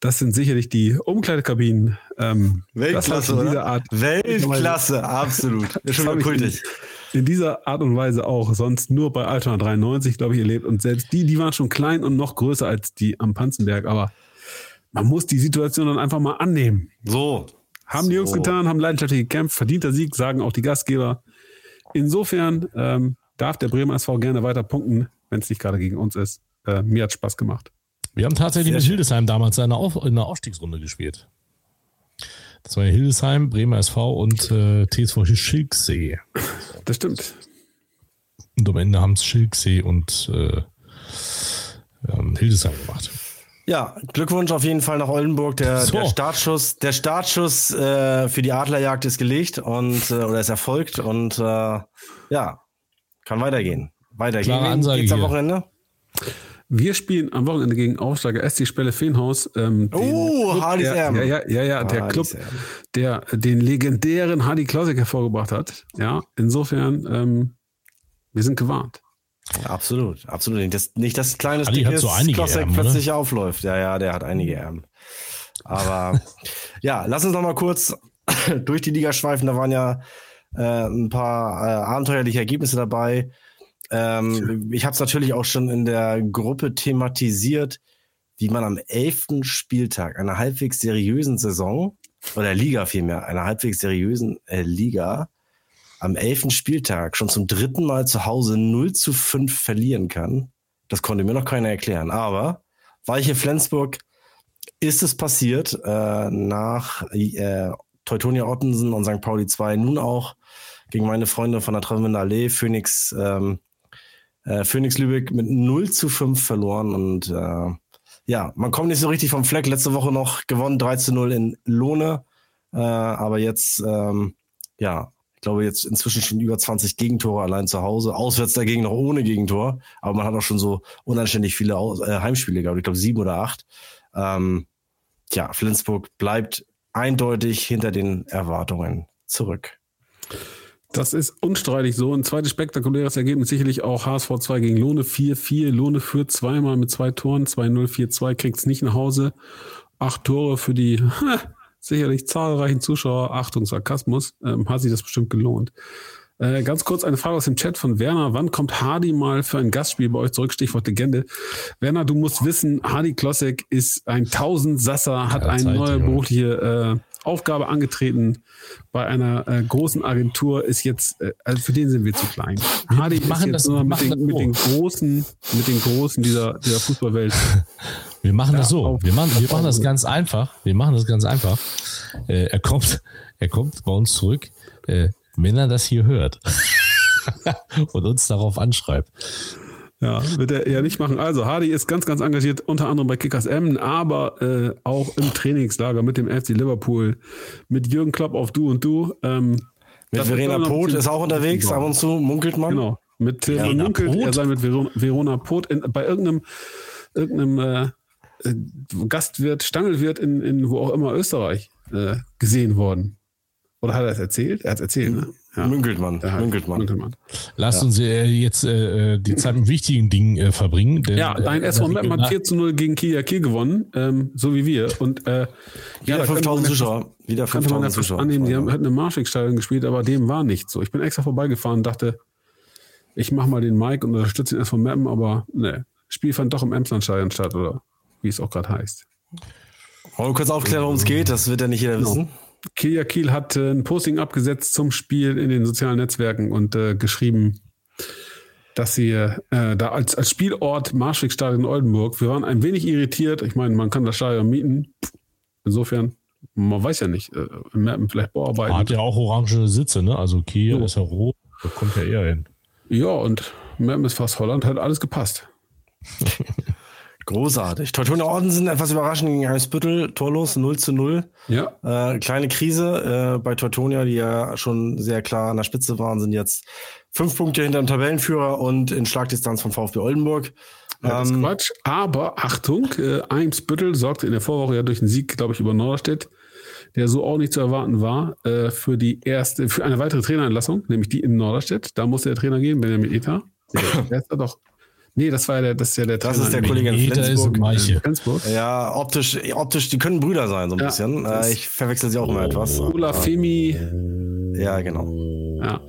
das sind sicherlich die Umkleidekabinen.
Ähm, Weltklasse, oder? Art, Weltklasse, absolut.
Ist schon mal kultig. In, in dieser Art und Weise auch sonst nur bei Altona 93, glaube ich, erlebt. Und selbst die, die waren schon klein und noch größer als die am Panzenberg. Aber man muss die Situation dann einfach mal annehmen.
So.
Haben
so.
die Jungs getan, haben leidenschaftlich gekämpft, verdienter Sieg, sagen auch die Gastgeber. Insofern ähm, darf der Bremer SV gerne weiter punkten, wenn es nicht gerade gegen uns ist. Äh, mir hat Spaß gemacht.
Wir haben tatsächlich Sehr mit Hildesheim damals in der, Auf in der Aufstiegsrunde gespielt. Das war Hildesheim, Bremer SV und äh, TSV Schilksee.
Das stimmt.
Und am Ende haben es Schilksee und äh, ähm, Hildesheim gemacht.
Ja, Glückwunsch auf jeden Fall nach Oldenburg. Der, so. der Startschuss, der Startschuss äh, für die Adlerjagd ist gelegt und äh, oder ist erfolgt und äh, ja, kann weitergehen. Weitergehen.
Klare Ansage Geht's am
Wochenende?
Wir spielen am Wochenende gegen Aufsteiger SC Spelle Feenhaus. Ähm,
oh, Hardy
Ja, ja, ja, ja, der Club, der den legendären Hardy Klausik hervorgebracht hat. Ja, insofern, ähm, wir sind gewarnt.
Absolut, absolut. Nicht, dass, nicht das kleine
Hardy hat so Klausik Erben,
plötzlich oder? aufläuft. Ja, ja, der hat einige Erben. Aber ja, lass uns noch mal kurz durch die Liga schweifen. Da waren ja äh, ein paar äh, abenteuerliche Ergebnisse dabei. Ähm, ich habe es natürlich auch schon in der Gruppe thematisiert, wie man am elften Spieltag einer halbwegs seriösen Saison oder Liga vielmehr, einer halbwegs seriösen äh, Liga am elften Spieltag schon zum dritten Mal zu Hause 0 zu 5 verlieren kann. Das konnte mir noch keiner erklären. Aber Weiche Flensburg ist es passiert, äh, nach äh, Teutonia Ottensen und St. Pauli 2 nun auch gegen meine Freunde von der Travemünder Allee, Phoenix ähm, äh, Phoenix Lübeck mit 0 zu 5 verloren und äh, ja, man kommt nicht so richtig vom Fleck. Letzte Woche noch gewonnen, 3 zu 0 in Lohne. Äh, aber jetzt, ähm, ja, ich glaube jetzt inzwischen schon über 20 Gegentore allein zu Hause. Auswärts dagegen noch ohne Gegentor. Aber man hat auch schon so unanständig viele Aus äh, Heimspiele gehabt. Ich glaube sieben oder acht. Ähm, ja, Flensburg bleibt eindeutig hinter den Erwartungen zurück.
Das ist unstreitig so. Ein zweites spektakuläres Ergebnis sicherlich auch HSV 2 gegen Lohne 4-4. Lohne führt zweimal mit zwei Toren, 2-0, 4-2, kriegt es nicht nach Hause. Acht Tore für die sicherlich zahlreichen Zuschauer. Achtung, Sarkasmus. Ähm, hat sich das bestimmt gelohnt. Äh, ganz kurz eine Frage aus dem Chat von Werner. Wann kommt Hardy mal für ein Gastspiel bei euch zurück? Stichwort Legende. Werner, du musst wissen, Hardy Klossek ist ein Tausendsasser, hat eine neue berufliche äh, Aufgabe angetreten bei einer äh, großen Agentur, ist jetzt, äh, also für den sind wir zu klein.
Hardy ist jetzt das,
nur mit den, mit den, großen, mit den großen dieser, dieser Fußballwelt.
Wir machen das so. Wir machen, wir machen das ganz einfach. Wir machen das ganz einfach. Äh, er kommt, er kommt bei uns zurück. Äh, wenn er das hier hört und uns darauf anschreibt.
Ja, wird er eher nicht machen. Also, Hardy ist ganz, ganz engagiert, unter anderem bei Kickers Emmen, aber äh, auch im Trainingslager mit dem FC Liverpool, mit Jürgen Klopp auf Du und Du. Ähm,
mit Verena Poth ist auch unterwegs, ab und zu, munkelt man.
Genau, mit äh, munkelt, Pot? er sei mit Verona, Verona Poth in, bei irgendeinem, irgendeinem äh, äh, Gastwirt, Stangelwirt in, in wo auch immer Österreich äh, gesehen worden. Oder hat er es erzählt? Er hat es erzählt, ne?
Ja. Münkeltmann. Ja, Münkeltmann. Münkelmann.
Lasst ja. uns äh, jetzt äh, die Zeit mit wichtigen Dingen äh, verbringen.
Denn, ja, dein äh, SV Meppen hat 4 zu 0 gegen Kia Kiel gewonnen, ähm, so wie wir. Und äh,
wieder ja, 5000 Zuschauer. Wieder 5000 Zuschauer.
Annehmen, die haben, hatten eine Marschwegstadion gespielt, aber dem war nicht so. Ich bin extra vorbeigefahren und dachte, ich mache mal den Mike und unterstütze den SV Meppen, aber ne, Spiel fand doch im Emslandstadion statt, oder wie es auch gerade heißt.
Wollen wir kurz aufklären, worum es geht? Das wird ja nicht jeder genau. wissen.
Kia Kiel hat äh, ein Posting abgesetzt zum Spiel in den sozialen Netzwerken und äh, geschrieben, dass sie äh, da als, als Spielort Marschwegstadion Oldenburg, wir waren ein wenig irritiert. Ich meine, man kann das Stadion mieten. Insofern, man weiß ja nicht, äh, vielleicht Bauarbeiten.
Hat ja auch orange Sitze, ne? Also Kia so. ist ja rot, da kommt ja eher hin.
Ja, und Mappen ist fast Holland, hat alles gepasst.
Großartig. Teutonia Orden sind etwas überraschend gegen Eimsbüttel, torlos, 0 zu 0.
Ja.
Äh, kleine Krise äh, bei Teutonia, die ja schon sehr klar an der Spitze waren, sind jetzt fünf Punkte hinter dem Tabellenführer und in Schlagdistanz von VfB Oldenburg.
Ja, das ist ähm, Quatsch. Aber Achtung, äh, Eimsbüttel sorgte in der Vorwoche ja durch einen Sieg, glaube ich, über Norderstedt, der so auch nicht zu erwarten war, äh, für die erste, für eine weitere Trainerentlassung, nämlich die in Norderstedt. Da musste der Trainer gehen, Benjamin Eta. Der ist doch. Nee, das war ja der, das ist ja der
Das Trainer ist der Kollege in Flensburg. Flensburg. Ja, optisch, optisch, die können Brüder sein, so ein ja, bisschen. Äh, ich verwechsel sie auch immer etwas.
Ola Femi.
Ja, genau.
Ja.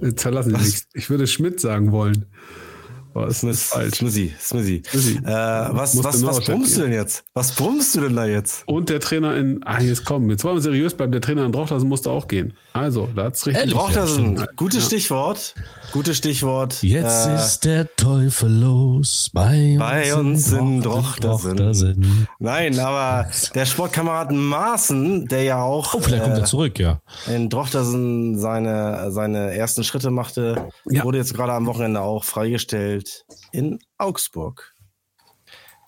Jetzt verlassen Sie mich. Ich würde Schmidt sagen wollen.
Boah, ist Smiss, falsch. Smizzy, Smizzy. Smizzy. Äh, was, was, was brummst du denn jetzt? Was brummst du denn da jetzt?
Und der Trainer in, ah, jetzt komm, jetzt wollen wir seriös bleiben, der Trainer in Drochtersen musste auch gehen. Also, da hat's richtig.
Äh, Drochtersen, gutes ja. Stichwort. Gutes Stichwort.
Jetzt äh, ist der Teufel los bei,
bei uns, in Drochtersen. Drochtersen. Nein, aber der Sportkamerad Maaßen, der ja auch.
Oh, vielleicht äh, kommt er äh, zurück, ja.
In Drochtersen seine, seine ersten Schritte machte, ja. wurde jetzt gerade am Wochenende auch freigestellt gespielt in Augsburg.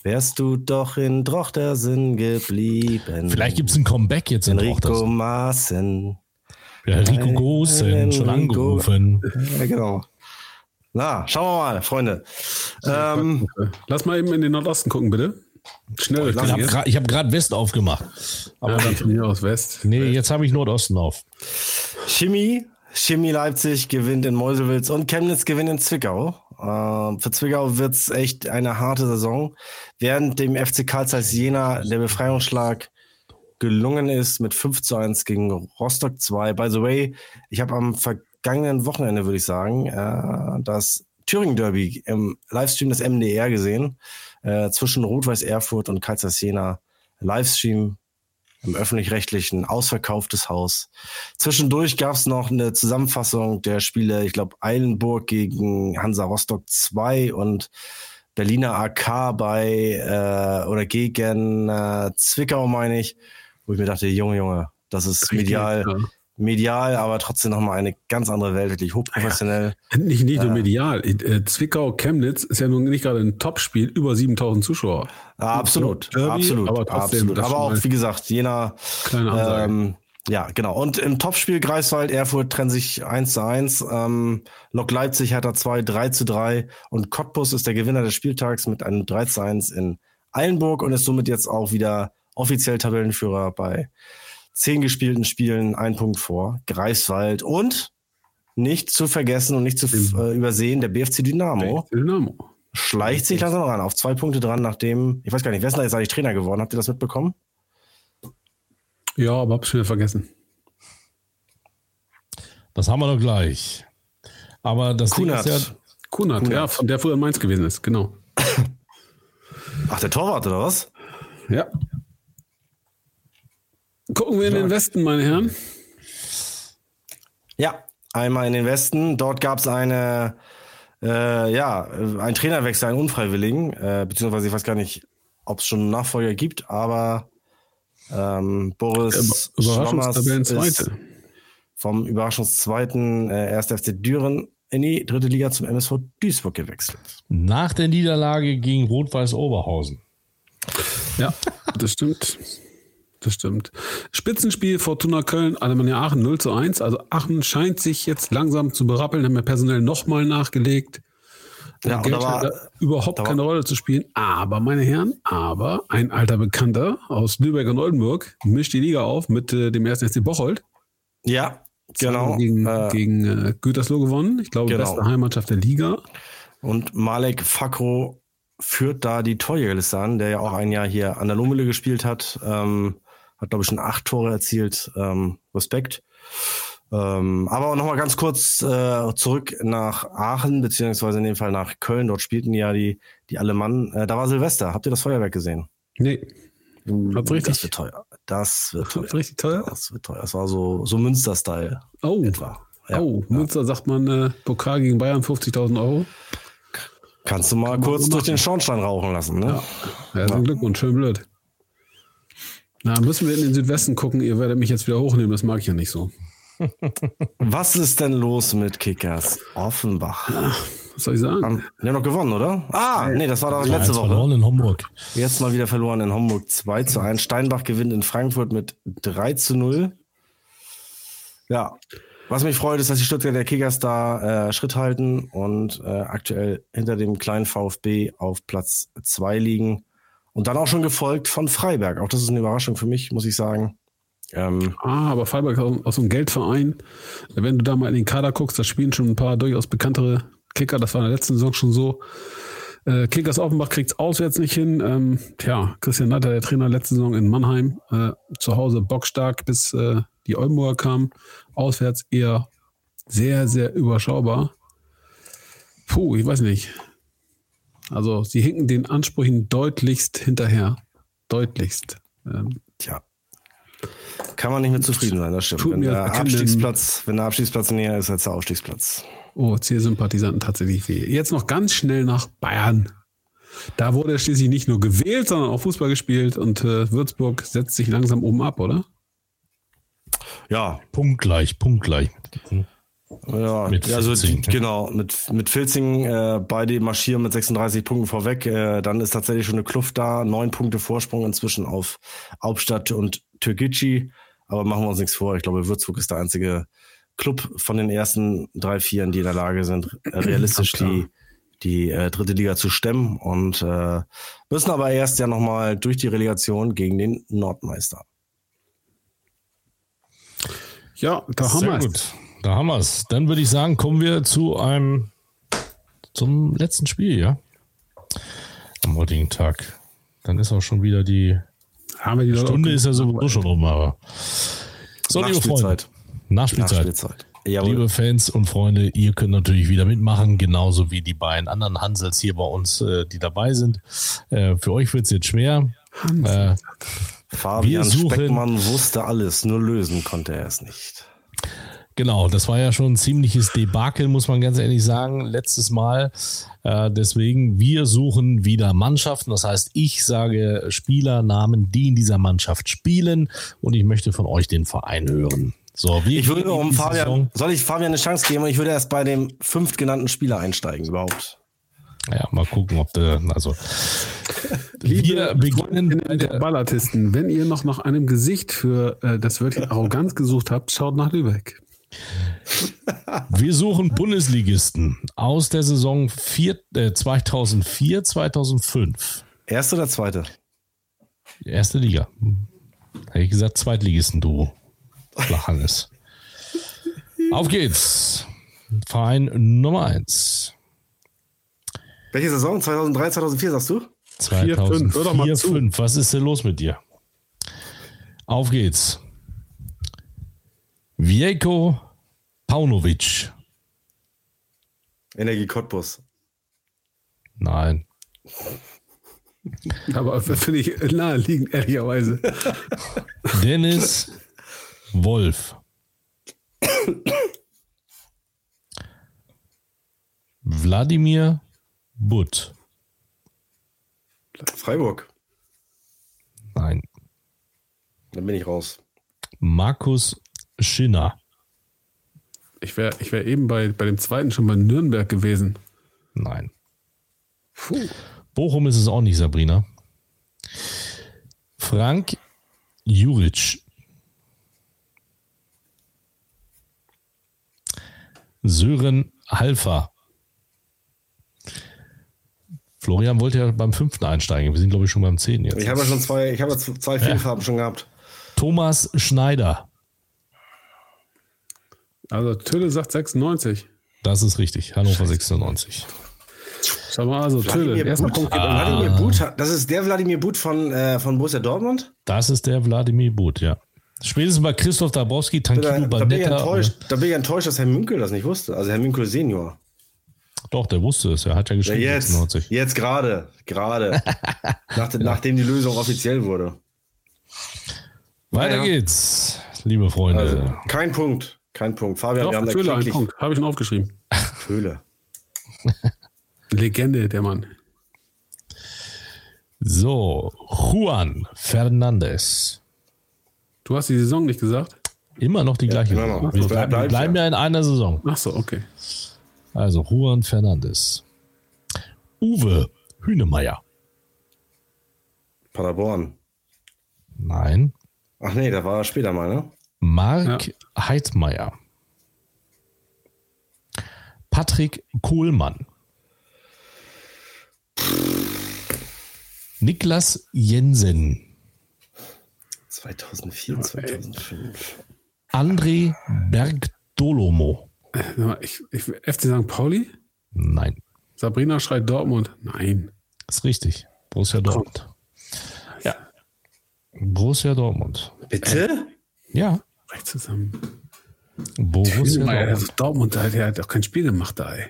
Wärst du doch in Drochtersen geblieben.
Vielleicht gibt es ein Comeback jetzt in
Enrico Drochtersen. Maaßen.
Ja, Rico Gosen, schon angerufen.
Ja, genau. Na, schauen wir mal, Freunde.
Ähm, Lass mal eben in den Nordosten gucken, bitte.
Schnell. Ich habe hab gerade West aufgemacht.
Aber ja, dann von hier aus West.
Nee, jetzt habe ich Nordosten auf.
Chemie, Chemie Leipzig gewinnt in Meuselwitz und Chemnitz gewinnt in Zwickau. Äh, für Zwickau wird's echt eine harte Saison. Während dem FC Karl Zeiss Jena der Befreiungsschlag gelungen ist mit 5 zu 1 gegen Rostock 2. By the way, ich habe am vergangenen Wochenende, würde ich sagen, äh, das Thüringen Derby im Livestream des MDR gesehen. Äh, zwischen Rot-Weiß Erfurt und Karl Zeiss Jena. Livestream im öffentlich-rechtlichen ausverkauftes Haus. Zwischendurch gab es noch eine Zusammenfassung der Spiele, ich glaube, Eilenburg gegen Hansa Rostock 2 und Berliner AK bei äh, oder gegen äh, Zwickau, meine ich, wo ich mir dachte, Junge, Junge, das ist Richtig, medial. Ja medial, aber trotzdem nochmal eine ganz andere Welt, wirklich hochprofessionell.
Ja, nicht, nicht nur äh, medial. Äh, Zwickau, Chemnitz ist ja nun nicht gerade ein Topspiel, über 7000 Zuschauer.
Absolut, Derby, absolut, aber. Absolut. Aber auch, wie gesagt, jener. Kleine Ähm, ja, genau. Und im Topspiel Greifswald, Erfurt trennen sich 1 zu 1. Ähm, Lok Leipzig hat da 2, 3 zu 3. Und Cottbus ist der Gewinner des Spieltags mit einem 3 zu 1 in Eilenburg und ist somit jetzt auch wieder offiziell Tabellenführer bei zehn gespielten Spielen ein Punkt vor. Greifswald und nicht zu vergessen und nicht zu äh, übersehen, der BFC Dynamo. BFC Dynamo. Schleicht sich langsam ran, auf zwei Punkte dran, nachdem, ich weiß gar nicht, wer ist denn da jetzt eigentlich Trainer geworden? Habt ihr das mitbekommen?
Ja, aber hab's wieder vergessen.
Das haben wir doch gleich. Aber das
Kunert. Ding ist ja. Kunert, Kunert, ja, von der früher in Mainz gewesen ist, genau.
Ach, der Torwart oder was?
Ja. Gucken wir in den Westen, meine Herren.
Ja, einmal in den Westen. Dort gab es eine, äh, ja, ein Trainerwechsel, einen unfreiwilligen, äh, beziehungsweise ich weiß gar nicht, ob es schon einen Nachfolger gibt, aber ähm, Boris
Überraschungstabellenzweite.
Vom Überraschungszweiten äh, 1. FC Düren in die dritte Liga zum MSV Duisburg gewechselt.
Nach der Niederlage gegen Rot-Weiß Oberhausen.
Ja, das stimmt. Das stimmt. Spitzenspiel Fortuna Köln, Alemannia Aachen 0 zu 1. Also Aachen scheint sich jetzt langsam zu berappeln, haben ja personell nochmal nachgelegt. Ja, Geld war, hat überhaupt keine Rolle zu spielen. Aber, meine Herren, aber ein alter Bekannter aus Lübeck und Oldenburg mischt die Liga auf mit äh, dem ersten SC Bocholt.
Ja, genau.
Gegen, äh, gegen äh, Gütersloh gewonnen. Ich glaube, genau. beste Heimmannschaft der Liga.
Und Malek Fakro führt da die Torjägerliste an, der ja auch ein Jahr hier an der Lohmühle gespielt hat. Ähm, hat, glaube ich, schon acht Tore erzielt. Ähm, Respekt. Ähm, aber nochmal ganz kurz äh, zurück nach Aachen, beziehungsweise in dem Fall nach Köln. Dort spielten ja die, die Alemannen. Äh, da war Silvester. Habt ihr das Feuerwerk gesehen?
Nee.
Uh, richtig. Das wird teuer. Das wird teuer.
richtig teuer?
Das wird teuer. Das war so, so Münster-Style.
Oh. Etwa. Ja, oh, ja. Münster sagt man äh, Pokal gegen Bayern 50.000 Euro.
Kannst du mal Kann kurz durch den Schornstein rauchen lassen, ne?
Ja. Herzlichen ja. Glückwunsch, schön blöd. Na, müssen wir in den Südwesten gucken. Ihr werdet mich jetzt wieder hochnehmen. Das mag ich ja nicht so.
Was ist denn los mit Kickers Offenbach?
Ja, Was soll ich sagen?
Haben, die haben noch gewonnen, oder? Ah, nee, das war doch letzte Woche.
verloren in Hamburg.
Jetzt mal wieder verloren in Hamburg 2 zu 1. Steinbach gewinnt in Frankfurt mit 3 zu 0. Ja, was mich freut, ist, dass die Stuttgarter Kickers da äh, Schritt halten und äh, aktuell hinter dem kleinen VfB auf Platz 2 liegen. Und dann auch schon gefolgt von Freiberg. Auch das ist eine Überraschung für mich, muss ich sagen.
Ähm, ah, aber Freiburg aus, aus einem Geldverein. Wenn du da mal in den Kader guckst, da spielen schon ein paar durchaus bekanntere Kicker. Das war in der letzten Saison schon so. Äh, Kickers Offenbach kriegt es auswärts nicht hin. Ähm, tja, Christian Neiter, der Trainer letzte Saison in Mannheim, äh, zu Hause bockstark, bis äh, die Oldenburger kamen. Auswärts eher sehr, sehr überschaubar. Puh, ich weiß nicht. Also sie hinken den Ansprüchen deutlichst hinterher. Deutlichst.
Ähm, Tja. Kann man nicht mehr zufrieden sein, das stimmt. Wenn der, Abstiegsplatz, wenn der Abstiegsplatz näher ist als der Aufstiegsplatz.
Oh, C-Sympathisanten tatsächlich weh. Jetzt noch ganz schnell nach Bayern. Da wurde er schließlich nicht nur gewählt, sondern auch Fußball gespielt und äh, Würzburg setzt sich langsam oben ab, oder?
Ja. Punktgleich, punktgleich.
Ja, mit also genau, mit, mit Filzing äh, beide marschieren mit 36 Punkten vorweg. Äh, dann ist tatsächlich schon eine Kluft da. Neun Punkte Vorsprung inzwischen auf Hauptstadt und Türkgücü. Aber machen wir uns nichts vor. Ich glaube, Würzburg ist der einzige Club von den ersten drei, vieren, die in der Lage sind, äh, realistisch die, die äh, dritte Liga zu stemmen und äh, müssen aber erst ja nochmal durch die Relegation gegen den Nordmeister.
Ja, da haben wir es.
Da haben wir es. Dann würde ich sagen, kommen wir zu einem zum letzten Spiel, ja. Am heutigen Tag. Dann ist auch schon wieder die,
haben wir die
Stunde ist ja sowieso schon rum, aber
so, liebe Freunde.
Nachspielzeit. Nachspielzeit. Liebe Fans und Freunde, ihr könnt natürlich wieder mitmachen, genauso wie die beiden anderen Hansels hier bei uns, äh, die dabei sind. Äh, für euch wird es jetzt schwer. Äh,
Fabian Speckmann wusste alles, nur lösen konnte er es nicht.
Genau, das war ja schon ein ziemliches Debakel, muss man ganz ehrlich sagen, letztes Mal. Äh, deswegen, wir suchen wieder Mannschaften. Das heißt, ich sage Spielernamen, die in dieser Mannschaft spielen und ich möchte von euch den Verein hören. So,
wie ich würde um Fabian, soll ich Fabian eine Chance geben? Ich würde erst bei dem fünft genannten Spieler einsteigen überhaupt.
Ja, mal gucken, ob der, also. wir beginnen
bei der Ballartisten. Wenn ihr noch nach einem Gesicht für äh, das Wörtchen Arroganz gesucht habt, schaut nach Lübeck.
Wir suchen Bundesligisten aus der Saison 4, äh, 2004, 2005.
Erste oder zweite?
Erste Liga. Hätte ich gesagt, Zweitligisten, du Flachhannes. Auf geht's. Verein Nummer 1.
Welche Saison? 2003, 2004 sagst du?
2004, 5. Was ist denn los mit dir? Auf geht's. Wieko Paunovic.
Energie Cottbus.
Nein.
Aber finde ich naheliegend, ehrlicherweise.
Dennis Wolf. Wladimir Butt.
Freiburg.
Nein.
Dann bin ich raus.
Markus Schinner.
Ich wäre ich wär eben bei, bei dem zweiten schon bei Nürnberg gewesen.
Nein. Puh. Bochum ist es auch nicht, Sabrina. Frank Juric. Sören Halfer. Florian wollte ja beim fünften einsteigen. Wir sind, glaube ich, schon beim zehnten jetzt.
Ich habe ja schon zwei, ich habe zwei Vielfarben ja. schon gehabt.
Thomas Schneider.
Also Tölle sagt 96.
Das ist richtig. Hannover 96.
Schau mal, also Tölle.
Erster Punkt. Ah. But, das ist der Wladimir But von, äh, von Borussia Dortmund?
Das ist der Wladimir But, ja. Spätestens bei Christoph Dabrowski, Tankino
da, da, bin ich enttäuscht, da bin ich enttäuscht, dass Herr Münkel das nicht wusste. Also Herr Münkel Senior.
Doch, der wusste es. Er hat ja geschrieben.
Ja, jetzt, 96. jetzt gerade, gerade. Nach, ja. Nachdem die Lösung offiziell wurde.
Weiter ja. geht's, liebe Freunde. Also,
kein Punkt. Kein Punkt. Fabian,
Doch, wir haben da Föhle, einen Punkt. Habe ich schon aufgeschrieben.
Höhle.
Legende, der Mann.
So, Juan Fernandez.
Du hast die Saison nicht gesagt?
Immer noch die gleiche. Ja, Saison. Wir, bleiben, bleiben ja in einer Saison.
Ach so, okay.
Also Juan Fernandes. Uwe Hünemeyer.
Paderborn.
Nein.
Ach nee, da war er später mal, ne?
Mark ja. Heidmeier. Patrick Kohlmann. Niklas Jensen.
2004, 2005.
André Bergdolomo.
Ich, ich, FC St. Pauli?
Nein.
Sabrina schreit Dortmund? Nein.
Das ist richtig. Borussia Dortmund. Ja. Borussia Dortmund.
Bitte?
Ja.
Recht zusammen.
Borussia
Dortmund. Also Dortmund, der hat auch kein Spiel gemacht da, ey.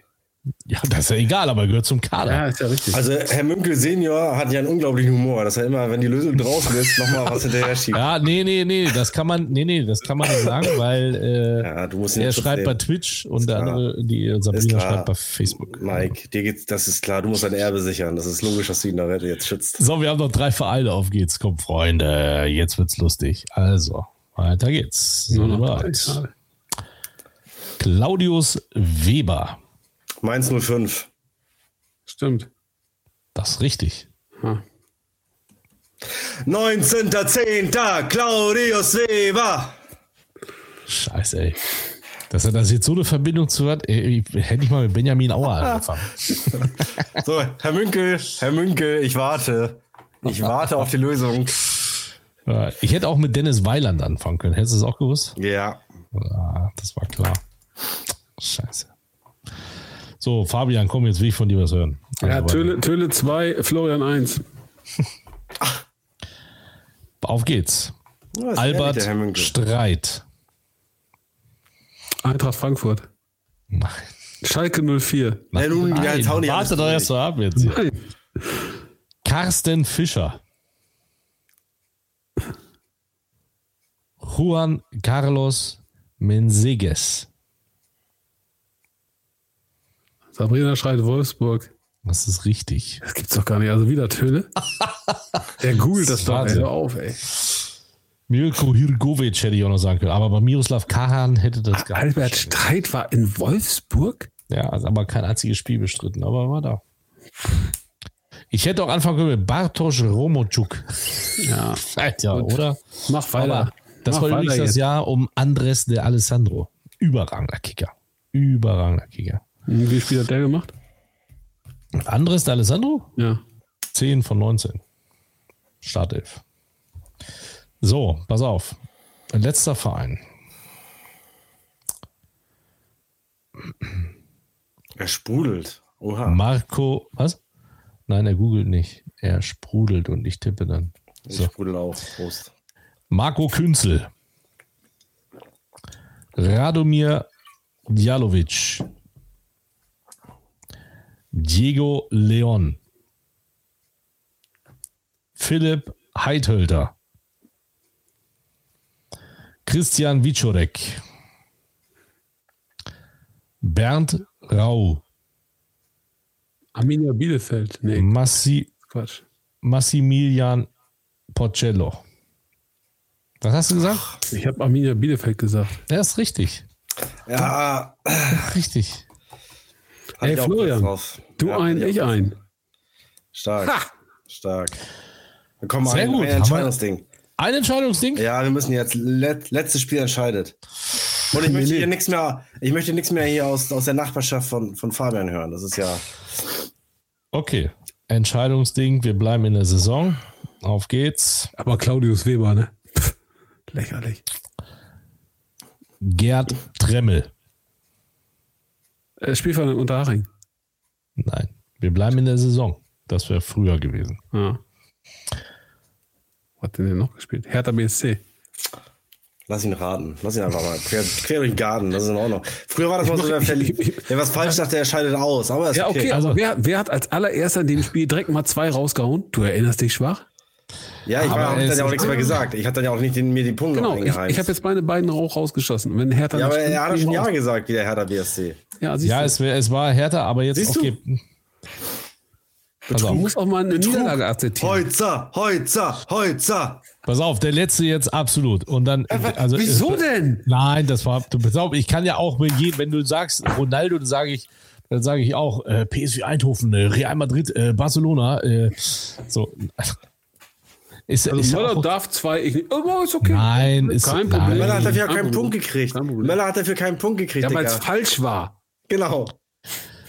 Ja, das ist ja egal, aber er gehört zum Kader.
Ja, ist ja richtig.
Also Herr Münkel Senior hat ja einen unglaublichen Humor, dass er immer, wenn die Lösung draußen ist, nochmal was hinterher schiebt.
Ja, nee, nee, nee, das kann man, nee, nee, das kann man nicht sagen, weil äh,
ja, du musst
er schreibt bei Twitch und der andere, die Sabrina schreibt bei Facebook.
Mike, dir geht's, das ist klar, du musst dein Erbe sichern. Das ist logisch, dass du ihn da jetzt schützt.
So, wir haben noch drei Vereine, auf geht's. Komm, Freunde, jetzt wird's lustig. Also, weiter geht's. So, bereit. Claudius Weber.
Mainz 05.
Stimmt.
Das ist richtig. Hm.
19.10. Claudius Weber.
Scheiße, ey. Dass er das jetzt so eine Verbindung zu hat, ey, hätte ich mal mit Benjamin Auer angefangen.
so, Herr Münkel, Herr Münkel, ich warte. Ich warte auf die Lösung.
Ich hätte auch mit Dennis Weiland anfangen können. Hättest du es auch gewusst?
Ja.
ja. Das war klar. Scheiße. So, Fabian, komm, jetzt will ich von dir was hören.
Ja, Töle, Töle 2, Florian 1.
Auf geht's. Ja, Albert Streit.
Eintracht Frankfurt.
Nein.
Schalke 04.
Nein, Nein, Nein. Warte doch erst so ab jetzt. Nein. Carsten Fischer. Juan Carlos Menseges.
Sabrina schreit Wolfsburg.
Das ist richtig.
Das gibt's doch gar nicht. Also wieder Töne. Der googelt das, doch ey, auf, ey.
Mirko Hirgovic hätte ich auch noch sagen können. Aber bei Miroslav Kahan hätte das
gar nicht. Albert Streit war in Wolfsburg?
Ja, also aber kein einziges Spiel bestritten, aber war da. Ich hätte auch anfangen können mit Bartosz Romoczuk.
Ja.
ja, oder?
Mach weiter.
Das war übrigens das Jahr um Andres de Alessandro. Überragender Kicker. Überragender Kicker.
Wie viel hat der gemacht?
Andres de Alessandro?
Ja.
10 von 19. Startelf. So, pass auf. Letzter Verein.
Er sprudelt. Oha.
Marco, was? Nein, er googelt nicht. Er sprudelt und ich tippe dann.
So. Ich sprudel auch. Prost.
Marco Künzel. Radomir Djalovic. Diego Leon. Philipp Heidhölter. Christian Wiczorek. Bernd Rau.
Arminia Bielefeld.
Nee. Massi, Quatsch. Massimilian Porcello. Was hast du gesagt?
Ich habe Arminia Bielefeld gesagt.
Ja, ist richtig.
Ja.
Richtig.
Hey Florian, du ja, ein, ich ein.
Stark. Ha! Stark. Wir kommen
Sehr
ein,
gut.
ein Entscheidungsding.
Ein Entscheidungsding?
Ja, wir müssen jetzt let, letztes Spiel entscheidet. Und ich möchte hier nichts mehr, ich möchte nichts mehr hier aus, aus der Nachbarschaft von, von Fabian hören. Das ist ja.
Okay. Entscheidungsding, wir bleiben in der Saison. Auf geht's.
Aber Claudius Weber, ne? Lächerlich.
Gerd Tremmel.
Äh, Spielverein Unterhaching.
Nein, wir bleiben in der Saison. Das wäre früher gewesen.
Ja. Was hat denn noch gespielt? Hertha BSC.
Lass ihn raten. Lass ihn einfach mal quer, quer durch den Garten. Das ist in Ordnung. Früher war das mal so, der Wer was falsch dachte, der scheidet aus. Aber
ja, okay. okay. Also, wer, wer hat als allererster in dem Spiel direkt mal zwei rausgehauen? Du erinnerst dich schwach?
Ja, ich habe dann ja auch nichts mehr gesagt. Ich hatte dann ja auch nicht den, mir die Punkte
genau, Ich, ich habe jetzt meine beiden auch rausgeschossen. Wenn Hertha
ja, aber er hat schon Ja gesagt, wie der Hertha BSC.
Ja, ja es, es, war Hertha, aber jetzt
siehst
okay. Du?
Also, muss auch mal eine Niederlage akzeptieren.
Heutzer, Heutzer, Heutzer.
Pass auf, der letzte jetzt absolut. Und dann, also,
Wieso denn?
Nein, das war, du, pass auf, ich kann ja auch, wenn du sagst Ronaldo, dann sage ich, dann sage ich auch äh, PSV Eindhoven, äh, Real Madrid, äh, Barcelona. Äh, so.
Ist, also ist Möller darf zwei, ich,
oh, ist okay. Nein, ist
kein Problem. Möller hat dafür keinen Problem. Punkt gekriegt. Möller hat dafür keinen Punkt gekriegt.
Ja, weil es falsch war.
Genau.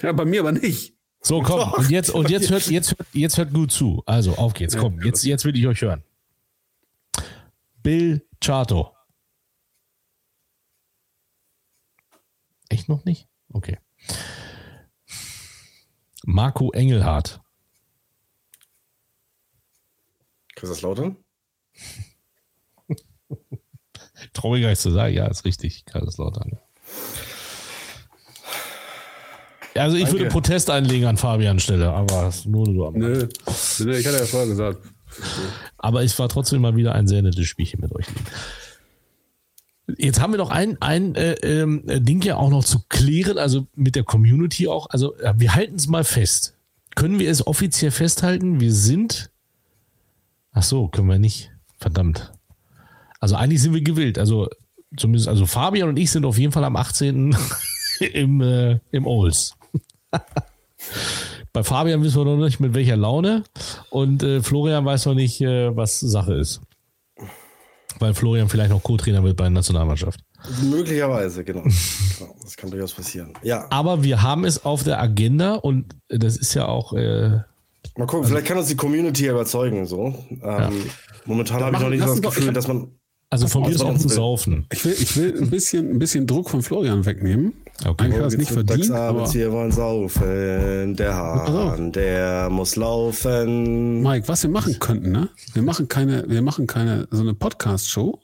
Ja, bei mir aber nicht.
So, komm. Doch. Und jetzt, und jetzt hört, jetzt, hört, jetzt hört gut zu. Also, auf geht's. Komm, jetzt, jetzt will ich euch hören. Bill Chato. Echt noch nicht? Okay. Marco Engelhardt.
Kaiserslautern?
Trauriger ist zu sagen, ja, ist richtig, Kaiserslautern. Also ich Danke. würde Protest einlegen an Fabian Stelle, aber nur so am
Nö. Nö, ich hatte ja vorher gesagt.
Aber es war trotzdem mal wieder ein sehr nettes Spielchen mit euch. Jetzt haben wir noch ein, ein äh, äh, Ding ja auch noch zu klären, also mit der Community auch. Also wir halten es mal fest. Können wir es offiziell festhalten? Wir sind Ach so, können wir nicht. Verdammt. Also eigentlich sind wir gewillt. Also zumindest, also Fabian und ich sind auf jeden Fall am 18. im, äh, im Olds. Bei Fabian wissen wir noch nicht, mit welcher Laune. Und äh, Florian weiß noch nicht, äh, was Sache ist. Weil Florian vielleicht noch Co-Trainer wird bei der Nationalmannschaft.
Möglicherweise, genau. genau. Das kann durchaus passieren. Ja.
Aber wir haben es auf der Agenda und das ist ja auch äh,
Mal gucken, also, vielleicht kann uns die Community überzeugen. So. Ähm, ja. Momentan habe ich noch nicht das Gefühl, doch, dass man.
Also von mir ist auch ein Saufen.
Ich will, ich will ein, bisschen, ein bisschen Druck von Florian wegnehmen. Okay. Eigentlich hat nicht verdient.
Aber wir wollen saufen. Der Hahn, der muss laufen.
Mike, was wir machen könnten, ne? Wir machen keine, wir machen keine so eine Podcast-Show.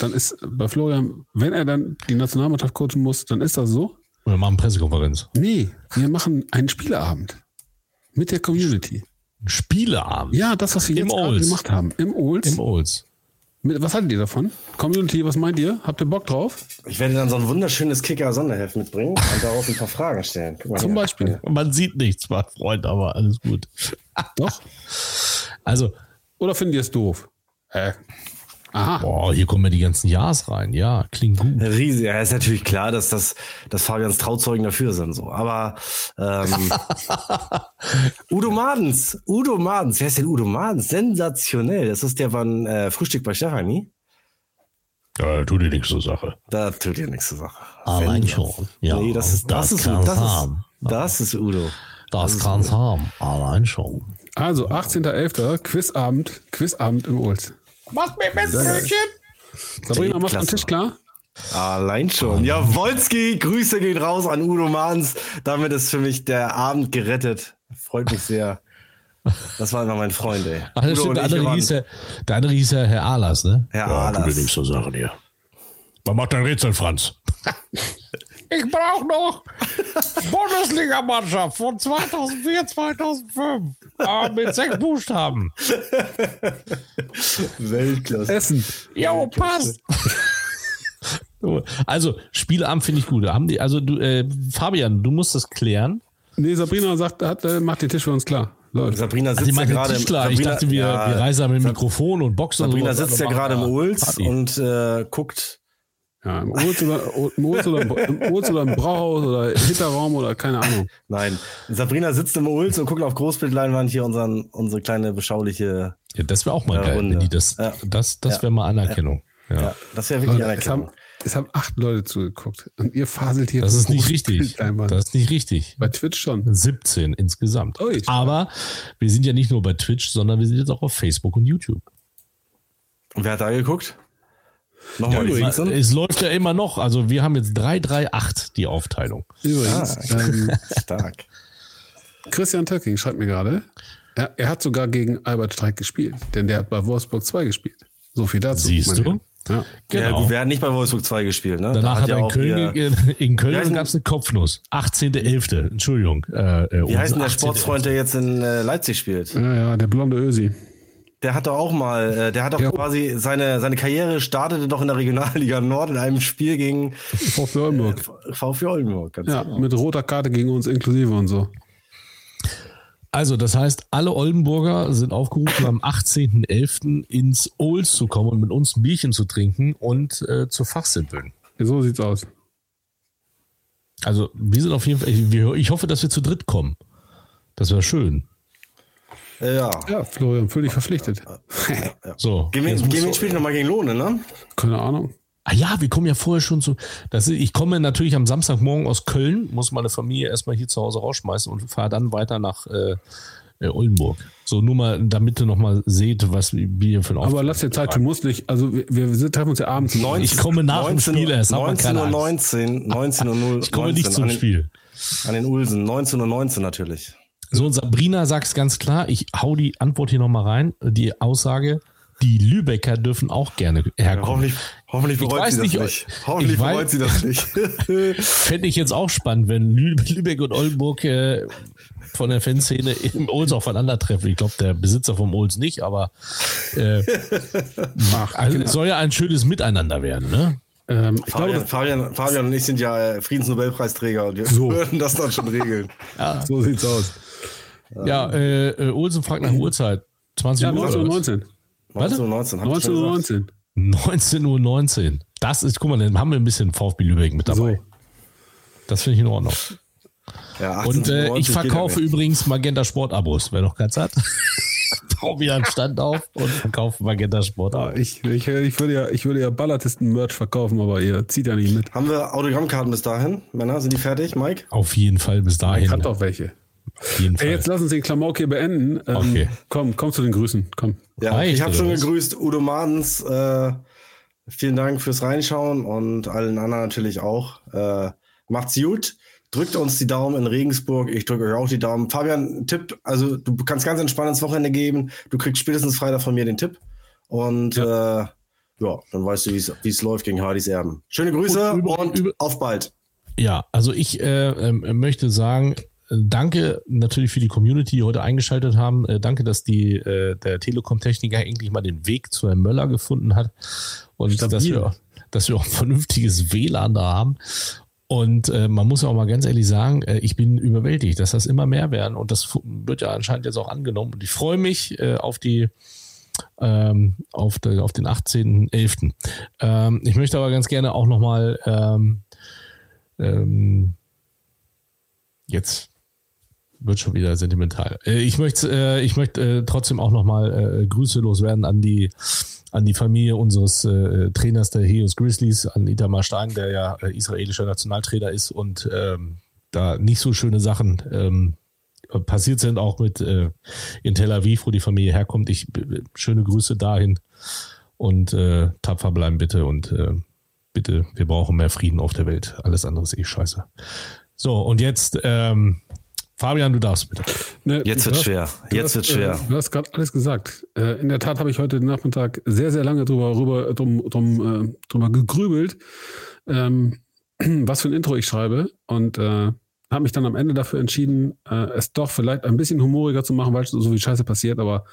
Dann ist bei Florian, wenn er dann die Nationalmannschaft coachen muss, dann ist das so.
Oder machen Pressekonferenz.
Nee, wir machen einen Spieleabend. Mit der Community.
Spieleabend.
Ja, das, was wir Im jetzt gemacht haben. Im Olds.
Im Olds.
was haltet ihr davon? Community, was meint ihr? Habt ihr Bock drauf?
Ich werde dann so ein wunderschönes Kicker-Sonderheft mitbringen und darauf ein paar Fragen stellen.
Zum Beispiel.
Man sieht nichts, mein Freund, aber alles gut.
Doch.
Also.
Oder findet ihr es doof?
Hä? Aha. Boah, hier kommen ja die ganzen Ja's rein. Ja, klingt gut.
Riesig. Ja, ist natürlich klar, dass das, dass Fabians Trauzeugen dafür sind, so. Aber, ähm, Udo Madens. Udo Madens. Wer ist denn Udo Madens? Sensationell. Das ist der von äh, Frühstück bei Stefanie.
Ja, tut dir nichts zur Sache.
Da tut dir nichts zur Sache.
Allein schon. Ja,
nee, das ist, das, das ist, das ist, das ist Udo.
Das, das kann's haben. Allein schon.
Also, 18.11. Quizabend, Quizabend im Olds.
Mach mir Mettbrötchen.
Sabrina, machst du den Tisch klar?
Allein schon. Ja, Wolski, Grüße gehen raus an Udo Mahns. Damit ist für mich der Abend gerettet. Freut mich sehr. Das war immer mein Freund, ey.
Ach, das stimmt, der, andere hieß ja, der andere hieß ja Herr Ahlers, ne?
Herr ja, Ahlers.
nichts zu sagen hier. Man macht ein Rätsel, Franz.
Ich brauche noch Bundesligamannschaft von 2004, 2005. Aber mit sechs Buchstaben.
Weltklasse.
Essen.
Jo, passt.
Also, Spieleabend finde ich gut. Haben die, also, du, äh, Fabian, du musst das klären.
Nee, Sabrina sagt, hat, äh, macht den Tisch für uns klar.
Leute. Sabrina sitzt ja gerade
im Sabrina, Ich dachte, wir, ja, wir reisen mit dem Mikrofon und Boxen.
Sabrina und sitzt ja gerade im Ulz und äh, guckt
ja, im Urz oder, im Urz oder, im, Urz oder im Brauhaus oder Hinterraum oder keine Ahnung.
Nein, Sabrina sitzt im Ulz und guckt auf Großbildleinwand hier unseren, unsere kleine beschauliche.
Ja, das wäre auch mal äh, geil, Runde. wenn die das, ja. das, das wäre mal Anerkennung. Ja, ja
das wäre wirklich Anerkennung.
Es haben, acht Leute zugeguckt und ihr faselt hier.
Das ist nicht richtig. Das ist nicht richtig.
Bei Twitch schon.
17 insgesamt. Oh, Aber wir sind ja nicht nur bei Twitch, sondern wir sind jetzt auch auf Facebook und YouTube.
Und wer hat da geguckt?
Nochmal ja, die Es läuft ja immer noch. Also wir haben jetzt 338 die Aufteilung.
Übrigens. Ähm, stark. Christian Töcking schreibt mir gerade, er, er, hat sogar gegen Albert Streik gespielt, denn der hat bei Wolfsburg 2 gespielt. So viel dazu.
Siehst du?
Ja. Genau. Ja, wer hat nicht bei Wolfsburg 2 gespielt? Ne?
Danach da hat, er in Köln, hier, in Köln gab es eine Kopfnuss. 18.11. Entschuldigung.
Äh, äh Wie heißt denn der Sportsfreund, der jetzt in äh, Leipzig spielt?
Ja, ja, der blonde Ösi.
Der hat doch auch mal, äh, der hat doch ja. quasi seine, seine Karriere startete doch in der Regionalliga Nord in einem Spiel gegen
VfB Oldenburg.
Äh, VfB Oldenburg,
ganz ja, genau. mit roter Karte gegen uns inklusive und so.
Also, das heißt, alle Oldenburger sind aufgerufen, am 18.11. ins Olds zu kommen und mit uns ein Bierchen zu trinken und äh, zu fachsimpeln.
So sieht's aus.
Also wir sind auf jeden Fall, ich, ich hoffe, dass wir zu dritt kommen. Das wäre schön.
Ja. Ja, Florian, völlig verpflichtet.
Ja. So. Gehen wir, gehen wir spielen nochmal gegen Lohne, ne?
Keine Ahnung.
Ah ja, wir kommen ja vorher schon zu. Das ist, ich komme natürlich am Samstagmorgen aus Köln, muss meine Familie erstmal hier zu Hause rausschmeißen und fahre dann weiter nach äh, äh, Oldenburg. So, nur mal, damit ihr nochmal seht, was wir für ein
Aber lass dir Zeit, du musst nicht. Also, wir, wir treffen uns ja abends.
19, ich komme nach 19, dem Spiel erst.
19 Uhr 19, 19 Uhr 0.
Ich komme 19, nicht zum
den,
Spiel.
An den Ulsen, 19 Uhr 19 natürlich.
So, und Sabrina sagt es ganz klar. Ich hau die Antwort hier nochmal rein. Die Aussage, die Lübecker dürfen auch gerne herkommen.
Ja, hoffentlich, hoffentlich bereut sie das nicht. nicht. Hoffentlich bereut sie das nicht.
Fände ich jetzt auch spannend, wenn Lübeck und Oldenburg äh, von der Fanszene im Olds aufeinandertreffen. Ich glaube, der Besitzer vom Olds nicht, aber äh, also, soll ja ein schönes Miteinander werden, ne?
Ähm, Fabian, glaube, Fabian, Fabian, und ich sind ja Friedensnobelpreisträger und wir so. würden das dann schon regeln.
ja. So sieht's aus.
Ja, äh, äh, Olsen fragt nach Uhrzeit. 20 ja,
Uhr. 19
Uhr. 19 Uhr 19.
19 Uhr 19.
19 Uhr 19. Das ist, guck mal, dann haben wir ein bisschen VfB Lübeck mit dabei. So. Das finde ich in Ordnung. Ja, und äh, ich verkaufe übrigens Magenta Sport Abos, wer noch keins hat. Baue wieder einen Stand auf und verkaufe Magenta Sport
Abos. Ich, ich, ich, würde ja, ich würde ja Ballatisten-Merch verkaufen, aber ihr zieht ja nicht mit.
Haben wir Autogrammkarten bis dahin? Männer, sind die fertig, Mike?
Auf jeden Fall bis dahin. Ich
hat doch welche. Ey, jetzt lass uns den Klamauk hier beenden. Ähm, okay. Komm, komm zu den Grüßen. Komm.
Ja, Reicht, ich habe schon was? gegrüßt. Udo Madens, äh, vielen Dank fürs Reinschauen und allen anderen natürlich auch. Äh, macht's gut. Drückt uns die Daumen in Regensburg. Ich drücke euch auch die Daumen. Fabian, Tipp, also du kannst ganz entspannt ins Wochenende geben. Du kriegst spätestens Freitag von mir den Tipp. Und ja, äh, ja dann weißt du, wie es läuft gegen Hardys Erben. Schöne Grüße und, über, und über, auf bald.
Ja, also ich äh, äh, möchte sagen, Danke natürlich für die Community, die heute eingeschaltet haben. Äh, danke, dass die, äh, der Telekom-Techniker endlich mal den Weg zu Herrn Möller gefunden hat und dass wir, dass wir auch ein vernünftiges WLAN da haben. Und äh, man muss auch mal ganz ehrlich sagen, äh, ich bin überwältigt, dass das immer mehr werden und das wird ja anscheinend jetzt auch angenommen. Und ich freue mich äh, auf die ähm, auf, de, auf den 18.11. Ähm, ich möchte aber ganz gerne auch nochmal ähm, ähm, jetzt wird schon wieder sentimental. Äh, ich möchte, äh, ich möchte äh, trotzdem auch nochmal Grüße loswerden an die an die Familie unseres Trainers der Heos Grizzlies, an Itamar Stein, der ja israelischer Nationaltrainer ist und ähm, da nicht so schöne Sachen ähm, passiert sind, auch mit in Tel Aviv, wo die Familie herkommt. Ich schöne Grüße dahin und tapfer bleiben bitte und bitte, wir brauchen mehr Frieden auf der Welt. Alles andere ist eh scheiße. So, und jetzt ähm, Fabian, du darfst bitte.
Ne, Jetzt wird schwer. Jetzt wird schwer.
Äh, du hast gerade alles gesagt. Äh, in der Tat habe ich heute Nachmittag sehr, sehr lange drüber, drüber, drum, drum, äh, drüber gegrübelt, ähm, was für ein Intro ich schreibe. Und äh, habe mich dann am Ende dafür entschieden, äh, es doch vielleicht ein bisschen humoriger zu machen, weil so, so viel Scheiße passiert. Aber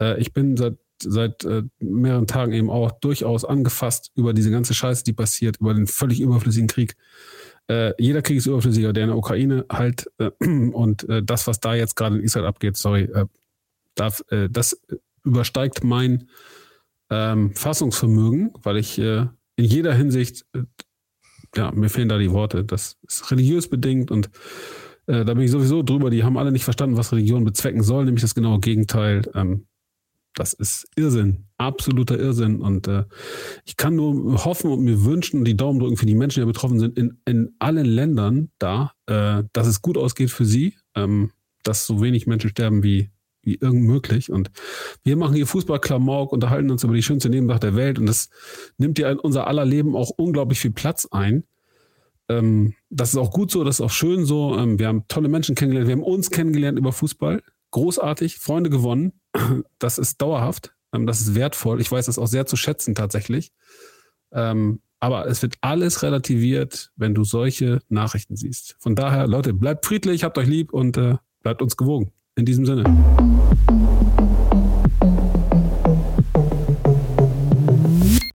äh, ich bin seit seit äh, mehreren Tagen eben auch durchaus angefasst über diese ganze Scheiße, die passiert, über den völlig überflüssigen Krieg äh, jeder Krieg ist überflüssiger, der in der Ukraine halt äh, und äh, das, was da jetzt gerade in Israel abgeht, sorry, äh, darf, äh, das übersteigt mein ähm, Fassungsvermögen, weil ich äh, in jeder Hinsicht, ja, mir fehlen da die Worte, das ist religiös bedingt und da bin ich sowieso drüber, die haben alle nicht verstanden, was Religion bezwecken soll, nämlich das genaue Gegenteil. Ähm, das ist Irrsinn, absoluter Irrsinn. Und äh, ich kann nur hoffen und mir wünschen und die Daumen drücken für die Menschen, die betroffen sind, in, in allen Ländern da, äh, dass es gut ausgeht für sie, ähm, dass so wenig Menschen sterben wie, wie irgend möglich. Und wir machen hier Fußball-Klamauk, unterhalten uns über die schönste Nebensache der Welt und das nimmt ja in unser aller Leben auch unglaublich viel Platz ein. Ähm, das ist auch gut so, das ist auch schön so. Ähm, wir haben tolle Menschen kennengelernt, wir haben uns kennengelernt über Fußball großartig, Freunde gewonnen. Das ist dauerhaft, ähm, das ist wertvoll. Ich weiß das auch sehr zu schätzen tatsächlich. Ähm, aber es wird alles relativiert, wenn du solche Nachrichten siehst. Von daher, Leute, bleibt friedlich, habt euch lieb und äh, bleibt uns gewogen. In diesem Sinne.